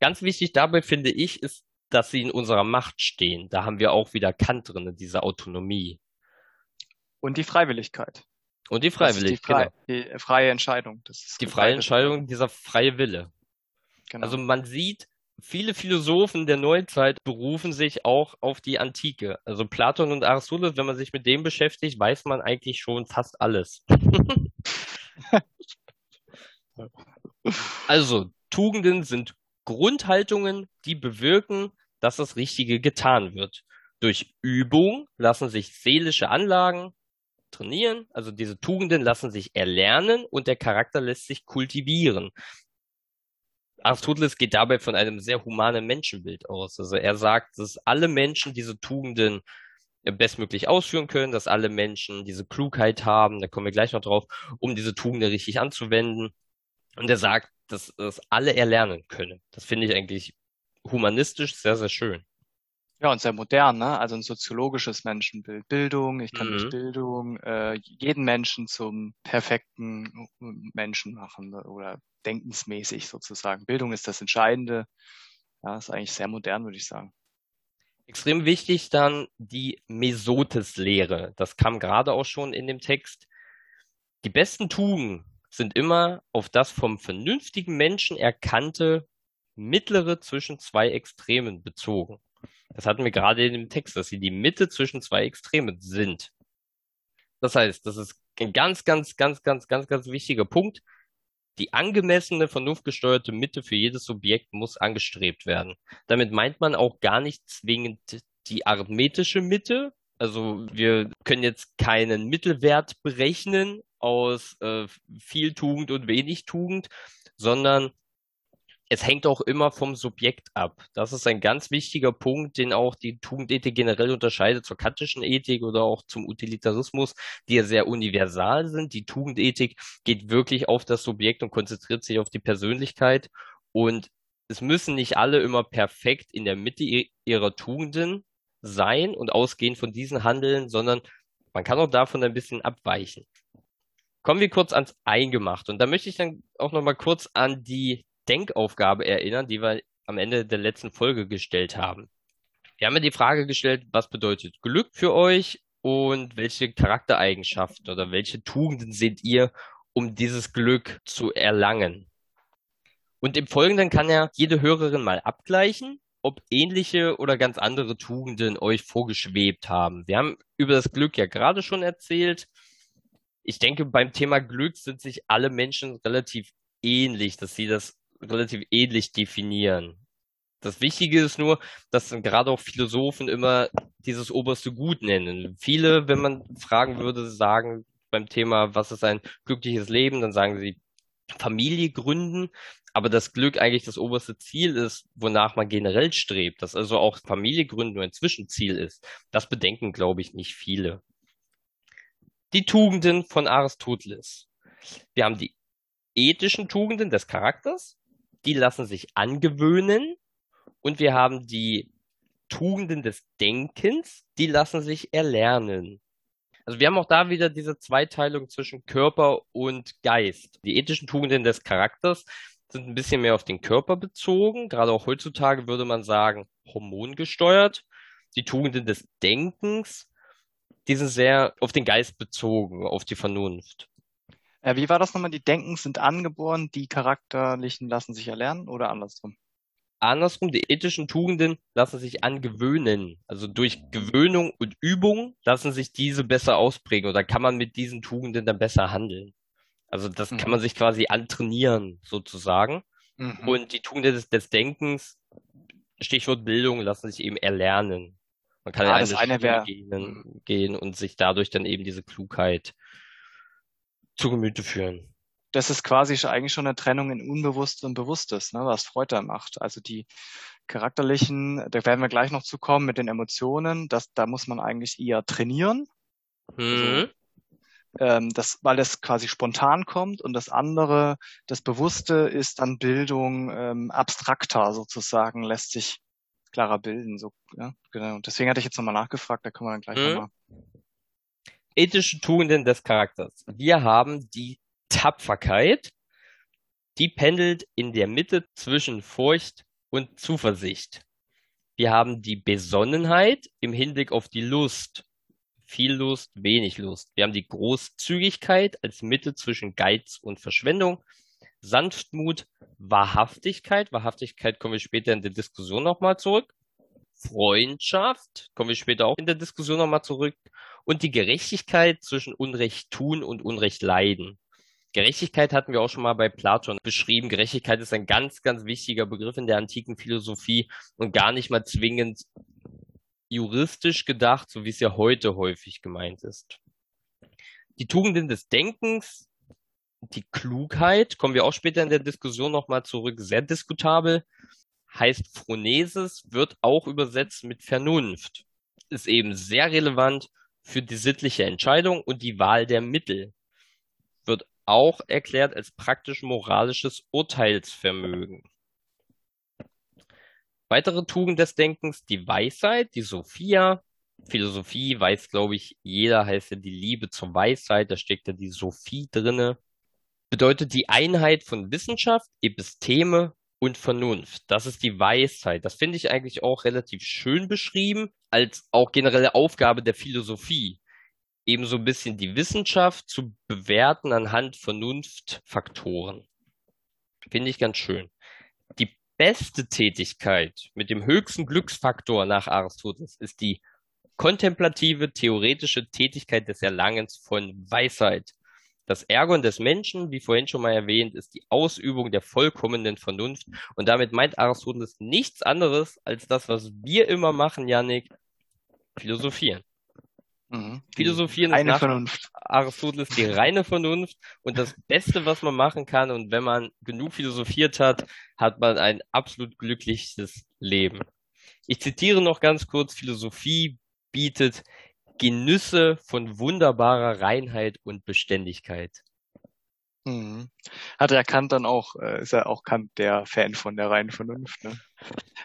Ganz wichtig dabei finde ich, ist, dass sie in unserer Macht stehen. Da haben wir auch wieder Kant drin, diese Autonomie. Und die Freiwilligkeit. Und die Freiwilligkeit. Die, frei, genau. die freie Entscheidung. die freie Entscheidung, dieser freie Wille. Genau. Also man sieht, viele Philosophen der Neuzeit berufen sich auch auf die Antike. Also Platon und Aristoteles, wenn man sich mit dem beschäftigt, weiß man eigentlich schon fast alles. (laughs) also, Tugenden sind Grundhaltungen, die bewirken, dass das Richtige getan wird. Durch Übung lassen sich seelische Anlagen trainieren, also diese Tugenden lassen sich erlernen und der Charakter lässt sich kultivieren Aristoteles geht dabei von einem sehr humanen Menschenbild aus. Also er sagt, dass alle Menschen diese Tugenden bestmöglich ausführen können, dass alle Menschen diese Klugheit haben, da kommen wir gleich noch drauf, um diese Tugenden richtig anzuwenden. Und er sagt, dass das alle erlernen können. Das finde ich eigentlich humanistisch sehr, sehr schön. Ja, und sehr modern, ne? Also ein soziologisches Menschenbild. Bildung, ich kann mhm. durch Bildung äh, jeden Menschen zum perfekten Menschen machen oder denkensmäßig sozusagen. Bildung ist das Entscheidende. Ja, ist eigentlich sehr modern, würde ich sagen. Extrem wichtig dann die Mesotes-Lehre. Das kam gerade auch schon in dem Text. Die besten Tugenden sind immer auf das vom vernünftigen Menschen erkannte mittlere zwischen zwei Extremen bezogen. Das hatten wir gerade in dem Text, dass sie die Mitte zwischen zwei Extremen sind. Das heißt, das ist ein ganz, ganz, ganz, ganz, ganz, ganz wichtiger Punkt. Die angemessene, vernunftgesteuerte Mitte für jedes Subjekt muss angestrebt werden. Damit meint man auch gar nicht zwingend die arithmetische Mitte. Also wir können jetzt keinen Mittelwert berechnen aus äh, viel Tugend und wenig Tugend, sondern es hängt auch immer vom Subjekt ab. Das ist ein ganz wichtiger Punkt, den auch die Tugendethik generell unterscheidet zur kantischen Ethik oder auch zum Utilitarismus, die ja sehr universal sind. Die Tugendethik geht wirklich auf das Subjekt und konzentriert sich auf die Persönlichkeit. Und es müssen nicht alle immer perfekt in der Mitte ihrer Tugenden sein und ausgehend von diesen handeln, sondern man kann auch davon ein bisschen abweichen. Kommen wir kurz ans Eingemacht. Und da möchte ich dann auch nochmal kurz an die Denkaufgabe erinnern, die wir am Ende der letzten Folge gestellt haben. Wir haben ja die Frage gestellt, was bedeutet Glück für euch und welche Charaktereigenschaften oder welche Tugenden seht ihr, um dieses Glück zu erlangen? Und im Folgenden kann ja jede Hörerin mal abgleichen, ob ähnliche oder ganz andere Tugenden euch vorgeschwebt haben. Wir haben über das Glück ja gerade schon erzählt. Ich denke, beim Thema Glück sind sich alle Menschen relativ ähnlich, dass sie das relativ ähnlich definieren. Das Wichtige ist nur, dass gerade auch Philosophen immer dieses oberste Gut nennen. Viele, wenn man fragen würde, sagen beim Thema, was ist ein glückliches Leben, dann sagen sie Familie gründen, aber das Glück eigentlich das oberste Ziel ist, wonach man generell strebt, dass also auch Familie gründen nur ein Zwischenziel ist. Das bedenken, glaube ich, nicht viele. Die Tugenden von Aristoteles. Wir haben die ethischen Tugenden des Charakters, die lassen sich angewöhnen und wir haben die Tugenden des Denkens, die lassen sich erlernen. Also wir haben auch da wieder diese Zweiteilung zwischen Körper und Geist. Die ethischen Tugenden des Charakters sind ein bisschen mehr auf den Körper bezogen. Gerade auch heutzutage würde man sagen, hormongesteuert. Die Tugenden des Denkens, die sind sehr auf den Geist bezogen, auf die Vernunft. Äh, wie war das nochmal? Die Denken sind angeboren, die charakterlichen lassen sich erlernen oder andersrum? Andersrum, die ethischen Tugenden lassen sich angewöhnen. Also durch Gewöhnung und Übung lassen sich diese besser ausprägen oder kann man mit diesen Tugenden dann besser handeln. Also das mhm. kann man sich quasi antrainieren, sozusagen. Mhm. Und die Tugenden des, des, Denkens, Stichwort Bildung, lassen sich eben erlernen. Man kann ah, in eine, eine wär... gehen, mhm. gehen und sich dadurch dann eben diese Klugheit zu Gemüte führen. Das ist quasi eigentlich schon eine Trennung in Unbewusstes und Bewusstes, ne, was Freud da macht. Also die charakterlichen, da werden wir gleich noch zu kommen mit den Emotionen, das, da muss man eigentlich eher trainieren. Mhm. Ähm, das, weil es quasi spontan kommt und das andere, das Bewusste ist dann Bildung ähm, abstrakter sozusagen, lässt sich klarer bilden. So, ja, genau. Deswegen hatte ich jetzt nochmal nachgefragt, da können wir dann gleich mhm. nochmal ethische Tugenden des Charakters. Wir haben die Tapferkeit, die pendelt in der Mitte zwischen Furcht und Zuversicht. Wir haben die Besonnenheit im Hinblick auf die Lust. Viel Lust, wenig Lust. Wir haben die Großzügigkeit als Mitte zwischen Geiz und Verschwendung. Sanftmut, Wahrhaftigkeit. Wahrhaftigkeit kommen wir später in der Diskussion nochmal zurück. Freundschaft, kommen wir später auch in der Diskussion nochmal zurück und die Gerechtigkeit zwischen Unrecht tun und Unrecht leiden. Gerechtigkeit hatten wir auch schon mal bei Platon beschrieben. Gerechtigkeit ist ein ganz, ganz wichtiger Begriff in der antiken Philosophie und gar nicht mal zwingend juristisch gedacht, so wie es ja heute häufig gemeint ist. Die Tugenden des Denkens, die Klugheit, kommen wir auch später in der Diskussion nochmal zurück, sehr diskutabel, heißt Phronesis, wird auch übersetzt mit Vernunft. Ist eben sehr relevant für die sittliche Entscheidung und die Wahl der Mittel. Wird auch erklärt als praktisch moralisches Urteilsvermögen. Weitere Tugend des Denkens, die Weisheit, die Sophia. Philosophie weiß, glaube ich, jeder heißt ja die Liebe zur Weisheit, da steckt ja die Sophie drinne. Bedeutet die Einheit von Wissenschaft, Episteme und Vernunft. Das ist die Weisheit. Das finde ich eigentlich auch relativ schön beschrieben, als auch generelle Aufgabe der Philosophie. Eben so ein bisschen die Wissenschaft zu bewerten anhand Vernunftfaktoren. Finde ich ganz schön. Die beste Tätigkeit mit dem höchsten Glücksfaktor nach Aristoteles ist die kontemplative, theoretische Tätigkeit des Erlangens von Weisheit. Das Ergon des Menschen, wie vorhin schon mal erwähnt, ist die Ausübung der vollkommenen Vernunft. Und damit meint Aristoteles nichts anderes als das, was wir immer machen, Janik, philosophieren. Mhm. Philosophieren ist nach Vernunft. Aristoteles die reine Vernunft und das Beste, was man machen kann. Und wenn man genug philosophiert hat, hat man ein absolut glückliches Leben. Ich zitiere noch ganz kurz, Philosophie bietet Genüsse von wunderbarer Reinheit und Beständigkeit. Mhm. Hat er Kant dann auch, äh, ist er auch Kant der Fan von der reinen Vernunft. Ne?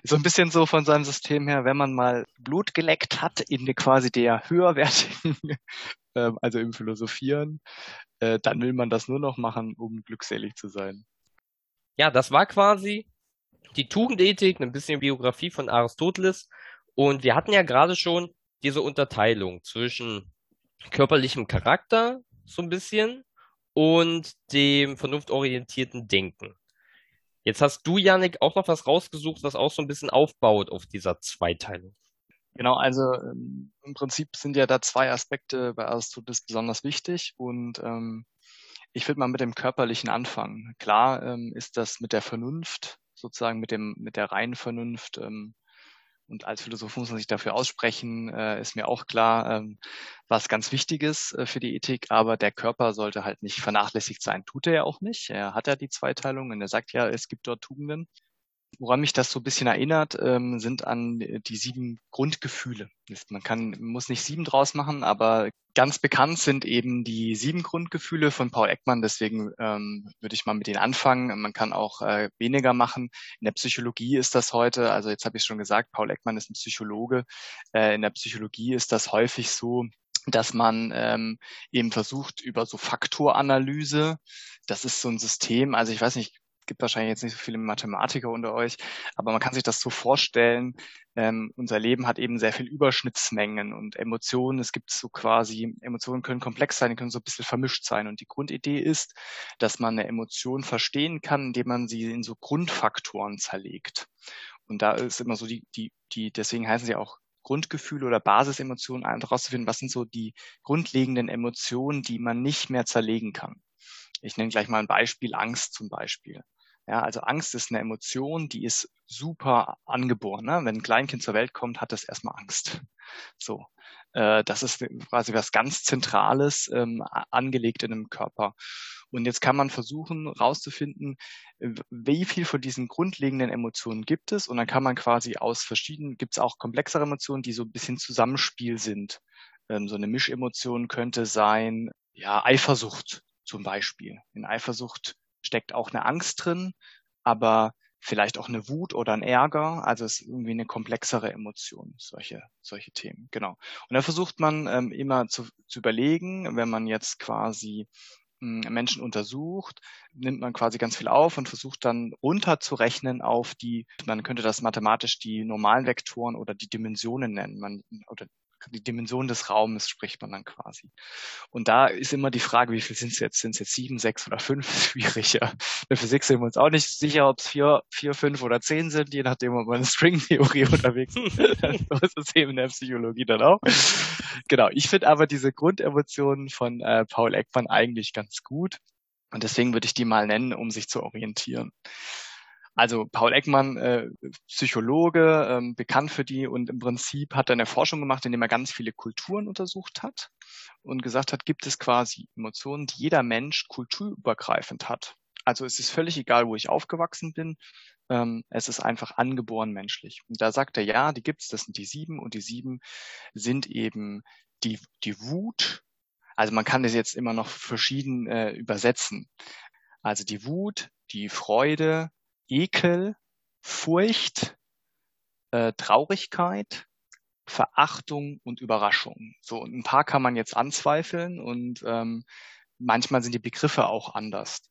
So ein bisschen so von seinem System her, wenn man mal Blut geleckt hat in quasi der höherwertigen, (laughs) äh, also im Philosophieren, äh, dann will man das nur noch machen, um glückselig zu sein. Ja, das war quasi die Tugendethik, ein bisschen Biografie von Aristoteles. Und wir hatten ja gerade schon diese Unterteilung zwischen körperlichem Charakter so ein bisschen und dem vernunftorientierten Denken. Jetzt hast du, Janik, auch noch was rausgesucht, was auch so ein bisschen aufbaut auf dieser Zweiteilung. Genau, also ähm, im Prinzip sind ja da zwei Aspekte bei Aristoteles besonders wichtig und ähm, ich würde mal mit dem Körperlichen anfangen. Klar ähm, ist das mit der Vernunft, sozusagen mit dem mit der reinen Vernunft ähm, und als Philosoph muss man sich dafür aussprechen, äh, ist mir auch klar, ähm, was ganz Wichtiges äh, für die Ethik, aber der Körper sollte halt nicht vernachlässigt sein. Tut er ja auch nicht. Er hat ja die Zweiteilung und er sagt ja, es gibt dort Tugenden. Woran mich das so ein bisschen erinnert, ähm, sind an die sieben Grundgefühle. Man kann, muss nicht sieben draus machen, aber ganz bekannt sind eben die sieben Grundgefühle von Paul Ekman. Deswegen ähm, würde ich mal mit denen anfangen. Man kann auch äh, weniger machen. In der Psychologie ist das heute, also jetzt habe ich schon gesagt, Paul Ekman ist ein Psychologe. Äh, in der Psychologie ist das häufig so, dass man ähm, eben versucht über so Faktoranalyse, das ist so ein System, also ich weiß nicht, gibt wahrscheinlich jetzt nicht so viele Mathematiker unter euch, aber man kann sich das so vorstellen, ähm, unser Leben hat eben sehr viel Überschnittsmengen und Emotionen, es gibt so quasi, Emotionen können komplex sein, die können so ein bisschen vermischt sein. Und die Grundidee ist, dass man eine Emotion verstehen kann, indem man sie in so Grundfaktoren zerlegt. Und da ist immer so die, die, die, deswegen heißen sie auch Grundgefühle oder Basisemotionen, herauszufinden, was sind so die grundlegenden Emotionen, die man nicht mehr zerlegen kann. Ich nenne gleich mal ein Beispiel, Angst zum Beispiel. Ja, also Angst ist eine Emotion, die ist super angeboren. Ne? Wenn ein Kleinkind zur Welt kommt, hat es erstmal Angst. So, äh, das ist quasi was ganz Zentrales ähm, angelegt in einem Körper. Und jetzt kann man versuchen rauszufinden, wie viel von diesen grundlegenden Emotionen gibt es. Und dann kann man quasi aus verschiedenen, gibt es auch komplexere Emotionen, die so ein bisschen Zusammenspiel sind. Ähm, so eine Mischemotion könnte sein, ja, Eifersucht zum Beispiel. In Eifersucht steckt auch eine Angst drin, aber vielleicht auch eine Wut oder ein Ärger. Also es ist irgendwie eine komplexere Emotion, solche, solche Themen. Genau. Und da versucht man ähm, immer zu, zu überlegen, wenn man jetzt quasi hm, Menschen untersucht, nimmt man quasi ganz viel auf und versucht dann runterzurechnen auf die, man könnte das mathematisch die normalen Vektoren oder die Dimensionen nennen, man, oder die Dimension des Raumes spricht man dann quasi. Und da ist immer die Frage, wie viel sind es jetzt? Sind es jetzt sieben, sechs oder fünf? (laughs) Schwieriger. In der Physik sind wir uns auch nicht sicher, ob es vier, vier, fünf oder zehn sind, je nachdem, ob man eine Stringtheorie (laughs) unterwegs ist. (laughs) so ist es eben in der Psychologie dann auch. Genau. Ich finde aber diese Grundemotionen von äh, Paul Ekman eigentlich ganz gut. Und deswegen würde ich die mal nennen, um sich zu orientieren. Also Paul Ekman, äh, Psychologe, ähm, bekannt für die und im Prinzip hat er eine Forschung gemacht, indem er ganz viele Kulturen untersucht hat und gesagt hat, gibt es quasi Emotionen, die jeder Mensch kulturübergreifend hat. Also es ist völlig egal, wo ich aufgewachsen bin. Ähm, es ist einfach angeboren menschlich. Und da sagt er, ja, die gibt's, das sind die sieben und die sieben sind eben die, die Wut. Also man kann das jetzt immer noch verschieden äh, übersetzen. Also die Wut, die Freude, Ekel, Furcht, äh, Traurigkeit, Verachtung und Überraschung. So, und ein paar kann man jetzt anzweifeln und ähm, manchmal sind die Begriffe auch anders.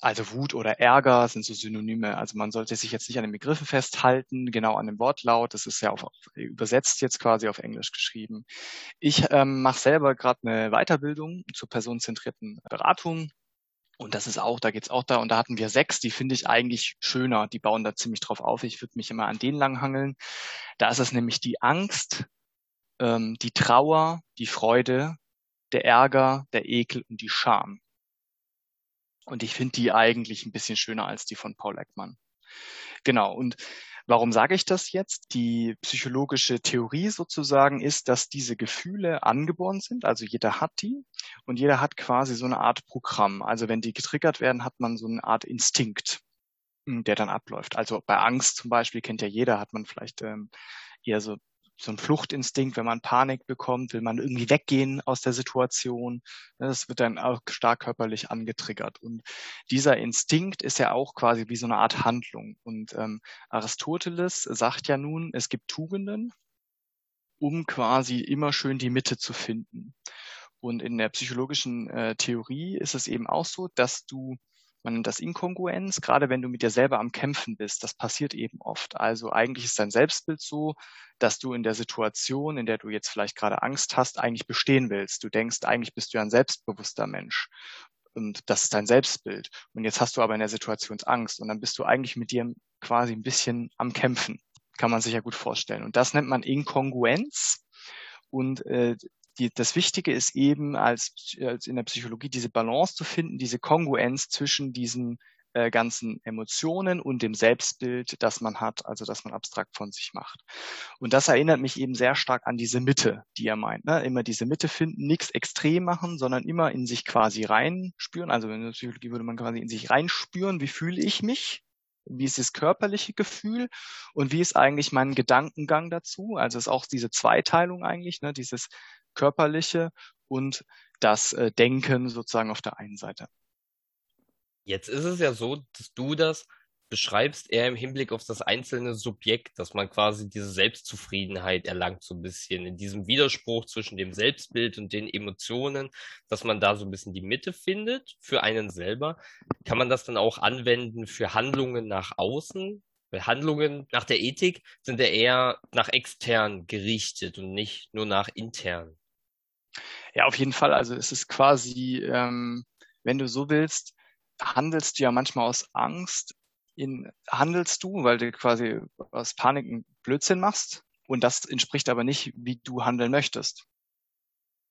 Also Wut oder Ärger sind so Synonyme. Also man sollte sich jetzt nicht an den Begriffen festhalten, genau an dem Wortlaut. Das ist ja auf, übersetzt jetzt quasi auf Englisch geschrieben. Ich ähm, mache selber gerade eine Weiterbildung zur personenzentrierten Beratung. Und das ist auch, da geht's auch da. Und da hatten wir sechs, die finde ich eigentlich schöner. Die bauen da ziemlich drauf auf. Ich würde mich immer an denen langhangeln. Da ist es nämlich die Angst, ähm, die Trauer, die Freude, der Ärger, der Ekel und die Scham. Und ich finde die eigentlich ein bisschen schöner als die von Paul Ekman. Genau. Und warum sage ich das jetzt? Die psychologische Theorie sozusagen ist, dass diese Gefühle angeboren sind. Also jeder hat die und jeder hat quasi so eine Art Programm. Also wenn die getriggert werden, hat man so eine Art Instinkt, hm, der dann abläuft. Also bei Angst zum Beispiel kennt ja jeder, hat man vielleicht ähm, eher so so ein Fluchtinstinkt, wenn man Panik bekommt, will man irgendwie weggehen aus der Situation. Das wird dann auch stark körperlich angetriggert. Und dieser Instinkt ist ja auch quasi wie so eine Art Handlung. Und ähm, Aristoteles sagt ja nun, es gibt Tugenden, um quasi immer schön die Mitte zu finden. Und in der psychologischen äh, Theorie ist es eben auch so, dass du man nennt das Inkongruenz, gerade wenn du mit dir selber am Kämpfen bist. Das passiert eben oft. Also eigentlich ist dein Selbstbild so, dass du in der Situation, in der du jetzt vielleicht gerade Angst hast, eigentlich bestehen willst. Du denkst, eigentlich bist du ja ein selbstbewusster Mensch. Und das ist dein Selbstbild. Und jetzt hast du aber in der Situation Angst. Und dann bist du eigentlich mit dir quasi ein bisschen am Kämpfen. Kann man sich ja gut vorstellen. Und das nennt man Inkongruenz. Und äh, die, das Wichtige ist eben als, als in der Psychologie diese Balance zu finden, diese Kongruenz zwischen diesen äh, ganzen Emotionen und dem Selbstbild, das man hat, also das man abstrakt von sich macht. Und das erinnert mich eben sehr stark an diese Mitte, die er meint. Ne? Immer diese Mitte finden, nichts extrem machen, sondern immer in sich quasi reinspüren. Also in der Psychologie würde man quasi in sich reinspüren, wie fühle ich mich? Wie ist das körperliche Gefühl und wie ist eigentlich mein Gedankengang dazu? Also es ist auch diese Zweiteilung eigentlich, ne? dieses körperliche und das äh, Denken sozusagen auf der einen Seite. Jetzt ist es ja so, dass du das beschreibst eher im Hinblick auf das einzelne Subjekt, dass man quasi diese Selbstzufriedenheit erlangt, so ein bisschen in diesem Widerspruch zwischen dem Selbstbild und den Emotionen, dass man da so ein bisschen die Mitte findet für einen selber. Kann man das dann auch anwenden für Handlungen nach außen? Weil Handlungen nach der Ethik sind ja eher nach extern gerichtet und nicht nur nach intern. Ja, auf jeden Fall. Also es ist quasi, ähm, wenn du so willst, handelst du ja manchmal aus Angst. In, handelst du, weil du quasi aus Panik einen Blödsinn machst. Und das entspricht aber nicht, wie du handeln möchtest.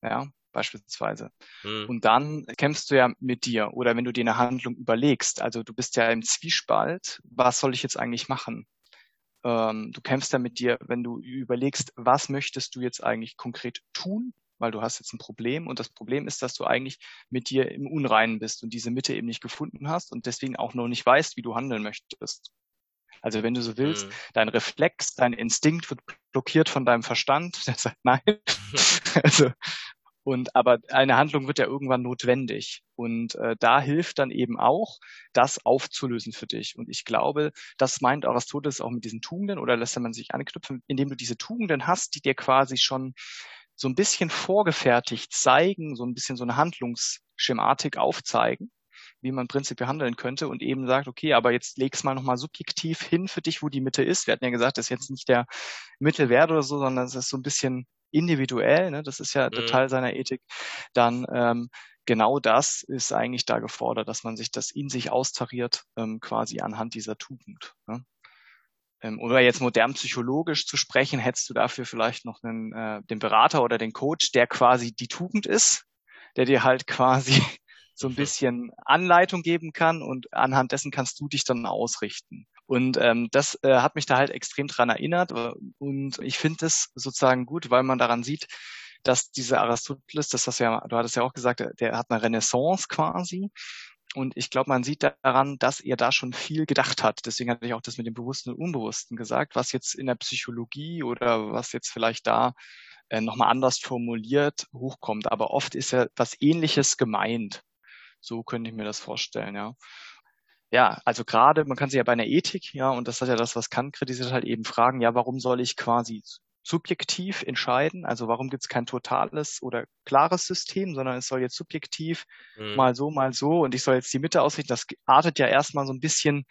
Ja, beispielsweise. Hm. Und dann kämpfst du ja mit dir. Oder wenn du dir eine Handlung überlegst, also du bist ja im Zwiespalt, was soll ich jetzt eigentlich machen? Ähm, du kämpfst ja mit dir, wenn du überlegst, was möchtest du jetzt eigentlich konkret tun? Weil du hast jetzt ein Problem und das Problem ist, dass du eigentlich mit dir im Unreinen bist und diese Mitte eben nicht gefunden hast und deswegen auch noch nicht weißt, wie du handeln möchtest. Also wenn du so willst, mhm. dein Reflex, dein Instinkt wird blockiert von deinem Verstand, (laughs) der sagt nein. (laughs) also, und aber eine Handlung wird ja irgendwann notwendig. Und äh, da hilft dann eben auch, das aufzulösen für dich. Und ich glaube, das meint Aristoteles auch mit diesen Tugenden oder lässt man sich anknüpfen, indem du diese Tugenden hast, die dir quasi schon so ein bisschen vorgefertigt zeigen, so ein bisschen so eine Handlungsschematik aufzeigen, wie man prinzipiell handeln könnte und eben sagt, okay, aber jetzt leg's mal nochmal subjektiv hin für dich, wo die Mitte ist. Wir hatten ja gesagt, das ist jetzt nicht der Mittelwert oder so, sondern es ist so ein bisschen individuell, ne? das ist ja mhm. Teil seiner Ethik, dann ähm, genau das ist eigentlich da gefordert, dass man sich das in sich austariert, ähm, quasi anhand dieser Tugend. Ne? Ähm, oder jetzt modern psychologisch zu sprechen, hättest du dafür vielleicht noch einen, äh, den Berater oder den Coach, der quasi die Tugend ist, der dir halt quasi (laughs) so ein bisschen Anleitung geben kann und anhand dessen kannst du dich dann ausrichten. Und ähm, das äh, hat mich da halt extrem dran erinnert. Und ich finde es sozusagen gut, weil man daran sieht, dass dieser Aristoteles, das hast du ja, du hattest ja auch gesagt, der hat eine Renaissance quasi. Und ich glaube, man sieht daran, dass er da schon viel gedacht hat. Deswegen hatte ich auch das mit dem Bewussten und Unbewussten gesagt, was jetzt in der Psychologie oder was jetzt vielleicht da äh, nochmal anders formuliert hochkommt. Aber oft ist ja was Ähnliches gemeint. So könnte ich mir das vorstellen, ja. Ja, also gerade, man kann sich ja bei einer Ethik, ja, und das ist ja das, was Kant kritisiert, halt eben fragen, ja, warum soll ich quasi subjektiv entscheiden. Also warum gibt es kein totales oder klares System, sondern es soll jetzt subjektiv mhm. mal so, mal so und ich soll jetzt die Mitte ausrichten. Das artet ja erstmal so ein bisschen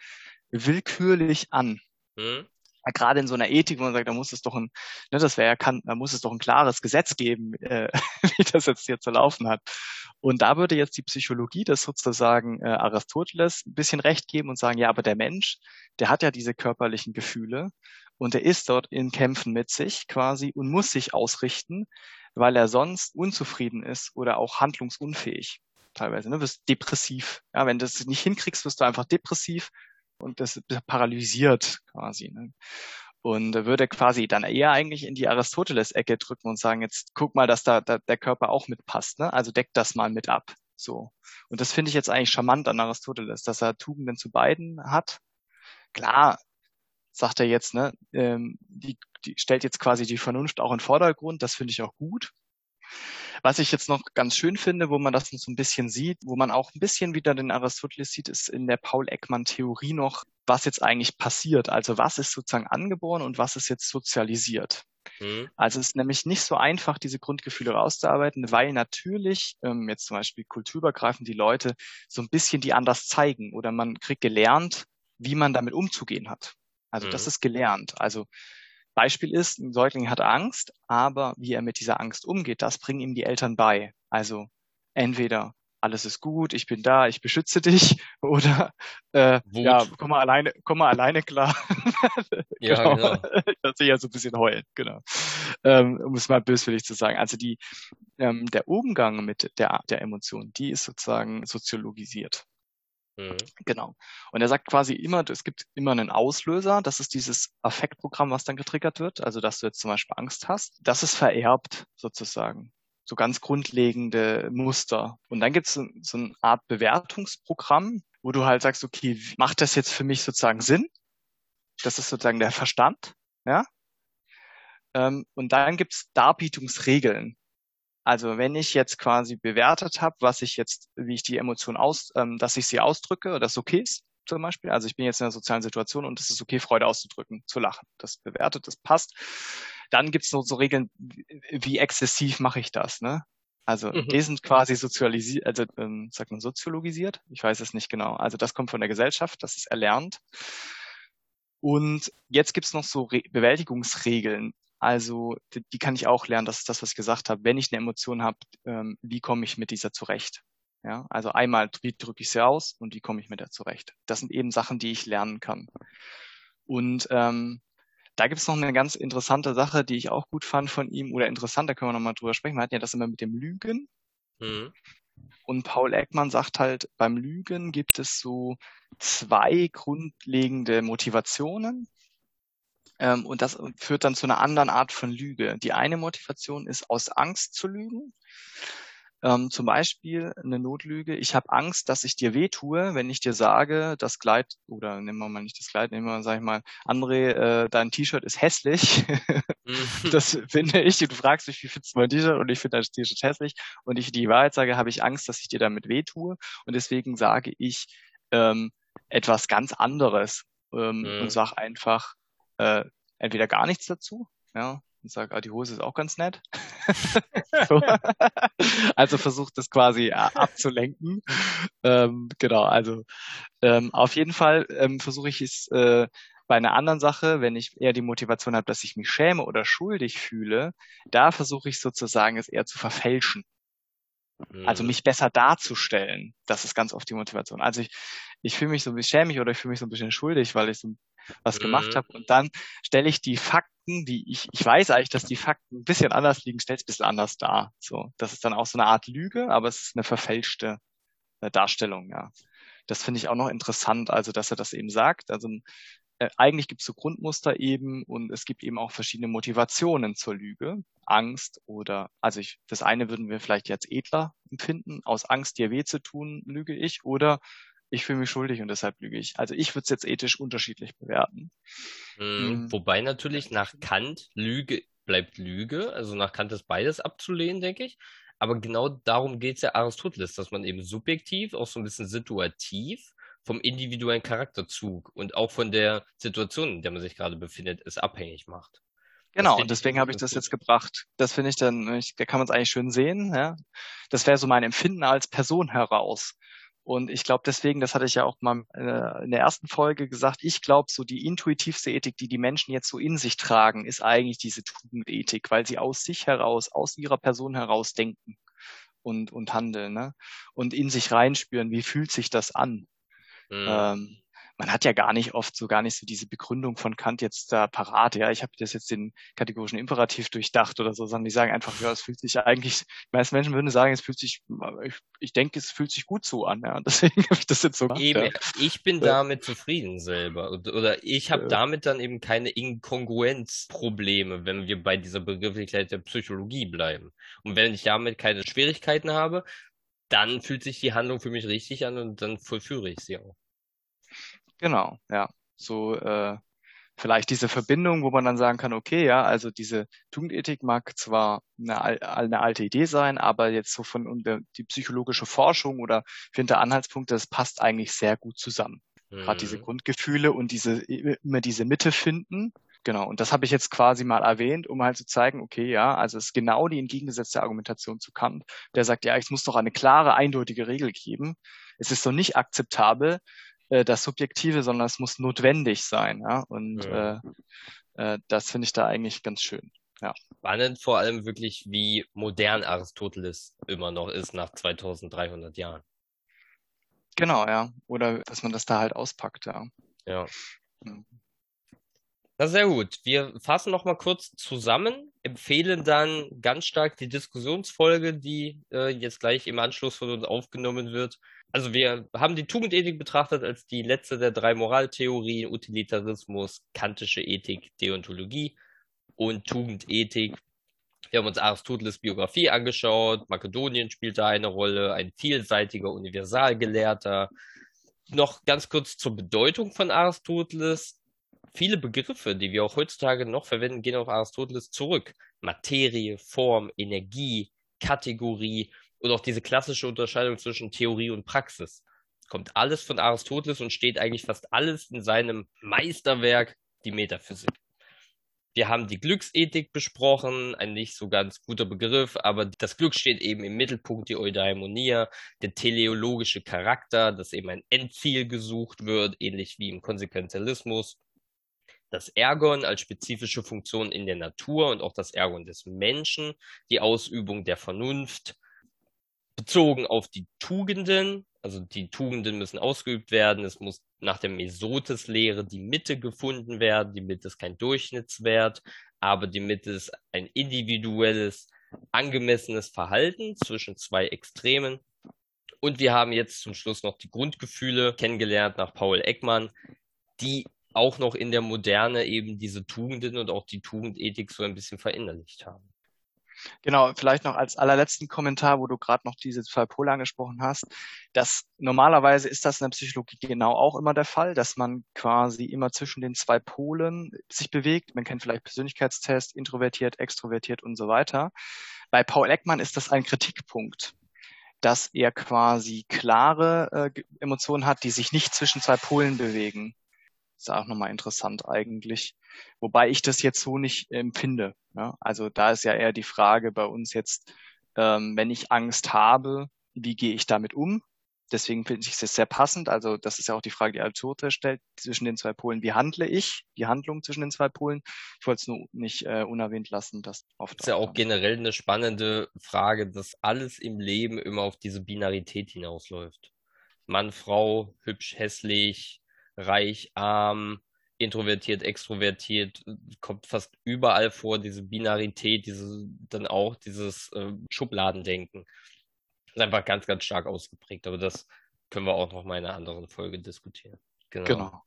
willkürlich an. Mhm. Gerade in so einer Ethik, wo man sagt, da muss es doch ein, ne, das wäre ja kann, da muss es doch ein klares Gesetz geben, (laughs) äh, wie das jetzt hier zu laufen hat. Und da würde jetzt die Psychologie das sozusagen äh, Aristoteles ein bisschen recht geben und sagen, ja, aber der Mensch, der hat ja diese körperlichen Gefühle und er ist dort in Kämpfen mit sich quasi und muss sich ausrichten, weil er sonst unzufrieden ist oder auch handlungsunfähig teilweise. Ne? Du wirst depressiv. Ja, wenn du das nicht hinkriegst, wirst du einfach depressiv und das paralysiert quasi. Ne? Und würde quasi dann eher eigentlich in die Aristoteles-Ecke drücken und sagen, jetzt guck mal, dass da, da der Körper auch mitpasst. Ne? Also deck das mal mit ab. So. Und das finde ich jetzt eigentlich charmant an Aristoteles, dass er Tugenden zu beiden hat. Klar, sagt er jetzt, ne, ähm, die, die stellt jetzt quasi die Vernunft auch in Vordergrund. Das finde ich auch gut. Was ich jetzt noch ganz schön finde, wo man das so ein bisschen sieht, wo man auch ein bisschen wieder den Aristoteles sieht, ist in der Paul-Ekman-Theorie noch, was jetzt eigentlich passiert. Also was ist sozusagen angeboren und was ist jetzt sozialisiert. Mhm. Also es ist nämlich nicht so einfach, diese Grundgefühle rauszuarbeiten, weil natürlich ähm, jetzt zum Beispiel kulturübergreifend die Leute so ein bisschen die anders zeigen oder man kriegt gelernt, wie man damit umzugehen hat. Also mhm. das ist gelernt. Also Beispiel ist, ein Säugling hat Angst, aber wie er mit dieser Angst umgeht, das bringen ihm die Eltern bei. Also entweder alles ist gut, ich bin da, ich beschütze dich, (laughs) oder äh, ja, komm mal alleine, komm mal alleine klar. (laughs) ja, genau. genau. (laughs) Das sehe ja so ein bisschen heulen, genau. Ähm, um es mal böswillig zu sagen. Also die, ähm, der Umgang mit der, der Emotion, die ist sozusagen soziologisiert. Mhm. Genau. Und er sagt quasi immer, es gibt immer einen Auslöser. Das ist dieses Affektprogramm, was dann getriggert wird. Also, dass du jetzt zum Beispiel Angst hast. Das ist vererbt sozusagen. So ganz grundlegende Muster. Und dann gibt es so, so eine Art Bewertungsprogramm, wo du halt sagst, okay, macht das jetzt für mich sozusagen Sinn? Das ist sozusagen der Verstand. Ja. Ähm, und dann gibt es Darbietungsregeln. Also wenn ich jetzt quasi bewertet habe, was ich jetzt, wie ich die Emotion aus, ähm, dass ich sie ausdrücke, das okay ist zum Beispiel. Also ich bin jetzt in einer sozialen Situation und es ist okay, Freude auszudrücken, zu lachen. Das bewertet, das passt. Dann gibt es noch so Regeln, wie exzessiv mache ich das, ne? Also mhm. die sind quasi sozialisiert, also ähm, sagt man soziologisiert? Ich weiß es nicht genau. Also das kommt von der Gesellschaft, das ist erlernt. Und jetzt gibt's noch so Re Bewältigungsregeln. Also die, die, kann ich auch lernen. Das ist das, was ich gesagt habe. Wenn ich eine Emotion habe, ähm, wie komme ich mit dieser zurecht? Ja, also einmal, wie drücke ich sie aus und wie komme ich mit der zurecht? Das sind eben Sachen, die ich lernen kann. Und ähm, da gibt es noch eine ganz interessante Sache, die ich auch gut fand von ihm, oder interessant, da können wir nochmal drüber sprechen. Wir hatten ja das immer mit dem Lügen. Mhm. Und Paul Eckmann sagt halt, beim Lügen gibt es so zwei grundlegende Motivationen. Ähm, und das führt dann zu einer anderen Art von Lüge. Die eine Motivation ist aus Angst zu lügen. Ähm, zum Beispiel eine Notlüge. Ich habe Angst, dass ich dir wehtue, wenn ich dir sage, das Kleid, oder nehmen wir mal nicht das Kleid, nehmen wir, sag ich mal, André, äh, dein T-Shirt ist hässlich. Mhm. (laughs) das finde ich. Du fragst mich, wie findest du mein T-Shirt? Und ich finde dein T-Shirt hässlich. Und ich die Wahrheit sage, habe ich Angst, dass ich dir damit wehtue. Und deswegen sage ich ähm, etwas ganz anderes ähm, mhm. und sag einfach, äh, entweder gar nichts dazu, ja, und sage, ah, die Hose ist auch ganz nett. (laughs) also versucht das quasi äh, abzulenken. Ähm, genau, also ähm, auf jeden Fall ähm, versuche ich es äh, bei einer anderen Sache, wenn ich eher die Motivation habe, dass ich mich schäme oder schuldig fühle, da versuche ich sozusagen es eher zu verfälschen. Also mhm. mich besser darzustellen. Das ist ganz oft die Motivation. Also ich, ich fühle mich so ein bisschen schämig oder ich fühle mich so ein bisschen schuldig, weil ich so was gemacht mhm. habe. Und dann stelle ich die Fakten, die ich, ich weiß eigentlich, dass die Fakten ein bisschen anders liegen, stelle es ein bisschen anders dar. So, das ist dann auch so eine Art Lüge, aber es ist eine verfälschte äh, Darstellung, ja. Das finde ich auch noch interessant, also dass er das eben sagt. Also äh, eigentlich gibt es so Grundmuster eben und es gibt eben auch verschiedene Motivationen zur Lüge. Angst oder, also ich, das eine würden wir vielleicht jetzt edler empfinden, aus Angst dir weh zu tun, lüge ich, oder ich fühle mich schuldig und deshalb lüge ich. Also ich würde es jetzt ethisch unterschiedlich bewerten. Mhm, wobei natürlich nach Kant Lüge bleibt Lüge, also nach Kant ist beides abzulehnen, denke ich. Aber genau darum geht es ja Aristoteles, dass man eben subjektiv, auch so ein bisschen situativ vom individuellen Charakterzug und auch von der Situation, in der man sich gerade befindet, es abhängig macht. Genau, und deswegen habe ich das jetzt gebracht. Das finde ich dann, ich, da kann man es eigentlich schön sehen. Ja? Das wäre so mein Empfinden als Person heraus. Und ich glaube deswegen, das hatte ich ja auch mal äh, in der ersten Folge gesagt, ich glaube, so die intuitivste Ethik, die die Menschen jetzt so in sich tragen, ist eigentlich diese Tugendethik, weil sie aus sich heraus, aus ihrer Person heraus denken und, und handeln ne? und in sich reinspüren, wie fühlt sich das an. Mhm. Ähm, man hat ja gar nicht oft so gar nicht so diese Begründung von Kant jetzt da parat, ja, ich habe das jetzt den kategorischen Imperativ durchdacht oder so, sondern die sagen einfach, ja, es fühlt sich eigentlich, die meisten Menschen würden sagen, es fühlt sich, ich, ich denke, es fühlt sich gut so an, ja, und (laughs) deswegen habe ich das jetzt so gemacht. Eben, ja. ich bin damit zufrieden selber oder ich habe ja. damit dann eben keine Inkongruenzprobleme, wenn wir bei dieser Begrifflichkeit der Psychologie bleiben. Und wenn ich damit keine Schwierigkeiten habe, dann fühlt sich die Handlung für mich richtig an und dann vollführe ich sie auch. Genau, ja. So äh, vielleicht diese Verbindung, wo man dann sagen kann, okay, ja, also diese Tugendethik mag zwar eine, eine alte Idee sein, aber jetzt so von der, die psychologische Forschung oder finde Anhaltspunkte, das passt eigentlich sehr gut zusammen. Mhm. Gerade diese Grundgefühle und diese immer diese Mitte finden. Genau, und das habe ich jetzt quasi mal erwähnt, um halt zu zeigen, okay, ja, also es ist genau die entgegengesetzte Argumentation zu Kant, der sagt, ja, es muss doch eine klare, eindeutige Regel geben. Es ist doch nicht akzeptabel, äh, das Subjektive, sondern es muss notwendig sein. Ja? Und ja. Äh, äh, das finde ich da eigentlich ganz schön. Ja. Spannend vor allem wirklich, wie modern Aristoteles immer noch ist nach 2300 Jahren. Genau, ja. Oder dass man das da halt auspackt, ja. Ja. Hm. Na sehr gut. Wir fassen noch mal kurz zusammen, empfehlen dann ganz stark die Diskussionsfolge, die äh, jetzt gleich im Anschluss von uns aufgenommen wird. Also wir haben die Tugendethik betrachtet als die letzte der drei Moraltheorien, Utilitarismus, kantische Ethik, Deontologie und Tugendethik. Wir haben uns Aristoteles Biografie angeschaut, Makedonien spielt da eine Rolle, ein vielseitiger Universalgelehrter. Noch ganz kurz zur Bedeutung von Aristoteles viele Begriffe, die wir auch heutzutage noch verwenden, gehen auf Aristoteles zurück. Materie, Form, Energie, Kategorie und auch diese klassische Unterscheidung zwischen Theorie und Praxis. Kommt alles von Aristoteles und steht eigentlich fast alles in seinem Meisterwerk, die Metaphysik. Wir haben die Glücksethik besprochen, ein nicht so ganz guter Begriff, aber das Glück steht eben im Mittelpunkt, die Eudaimonia, der teleologische Charakter, dass eben ein Endziel gesucht wird, ähnlich wie im Konsequenzialismus das Ergon als spezifische Funktion in der Natur und auch das Ergon des Menschen, die Ausübung der Vernunft, bezogen auf die Tugenden, also die Tugenden müssen ausgeübt werden, es muss nach der Mesotes-Lehre die Mitte gefunden werden, die Mitte ist kein Durchschnittswert, aber die Mitte ist ein individuelles, angemessenes Verhalten zwischen zwei Extremen. Und wir haben jetzt zum Schluss noch die Grundgefühle kennengelernt nach Paul Ekman, die auch noch in der Moderne eben diese Tugenden und auch die Tugendethik so ein bisschen verinnerlicht haben. Genau, vielleicht noch als allerletzten Kommentar, wo du gerade noch diese zwei Pole angesprochen hast. Das normalerweise ist das in der Psychologie genau auch immer der Fall, dass man quasi immer zwischen den zwei Polen sich bewegt. Man kennt vielleicht Persönlichkeitstest, introvertiert, extrovertiert und so weiter. Bei Paul Ekman ist das ein Kritikpunkt, dass er quasi klare äh, Emotionen hat, die sich nicht zwischen zwei Polen bewegen ist auch nochmal interessant eigentlich. Wobei ich das jetzt so nicht empfinde. Ja? Also da ist ja eher die Frage bei uns jetzt, ähm, wenn ich Angst habe, wie gehe ich damit um? Deswegen finde ich es sehr passend. Also das ist ja auch die Frage, die Aristoteles stellt zwischen den zwei Polen. Wie handle ich? Die Handlung zwischen den zwei Polen. Ich wollte es nur nicht äh, unerwähnt lassen. Dass oft das ist ja auch generell eine spannende Frage, dass alles im Leben immer auf diese Binarität hinausläuft. Mann, Frau, hübsch, hässlich, reich, arm, introvertiert, extrovertiert, kommt fast überall vor, diese Binarität, diese, dann auch dieses äh, Schubladendenken. ist einfach ganz, ganz stark ausgeprägt, aber das können wir auch noch mal in einer anderen Folge diskutieren. Genau. genau.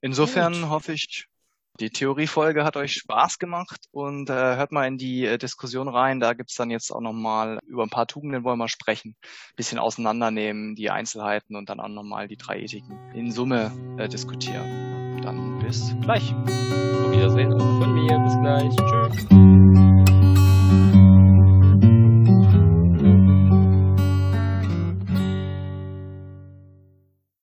Insofern Gut. hoffe ich, die Theoriefolge hat euch Spaß gemacht und äh, hört mal in die äh, Diskussion rein. Da gibt's dann jetzt auch nochmal über ein paar Tugenden wollen wir sprechen, bisschen auseinandernehmen, die Einzelheiten und dann auch nochmal die drei Ethiken in Summe äh, diskutieren. Dann bis gleich. Auf Wiedersehen auch von mir. Bis gleich. Tschüss.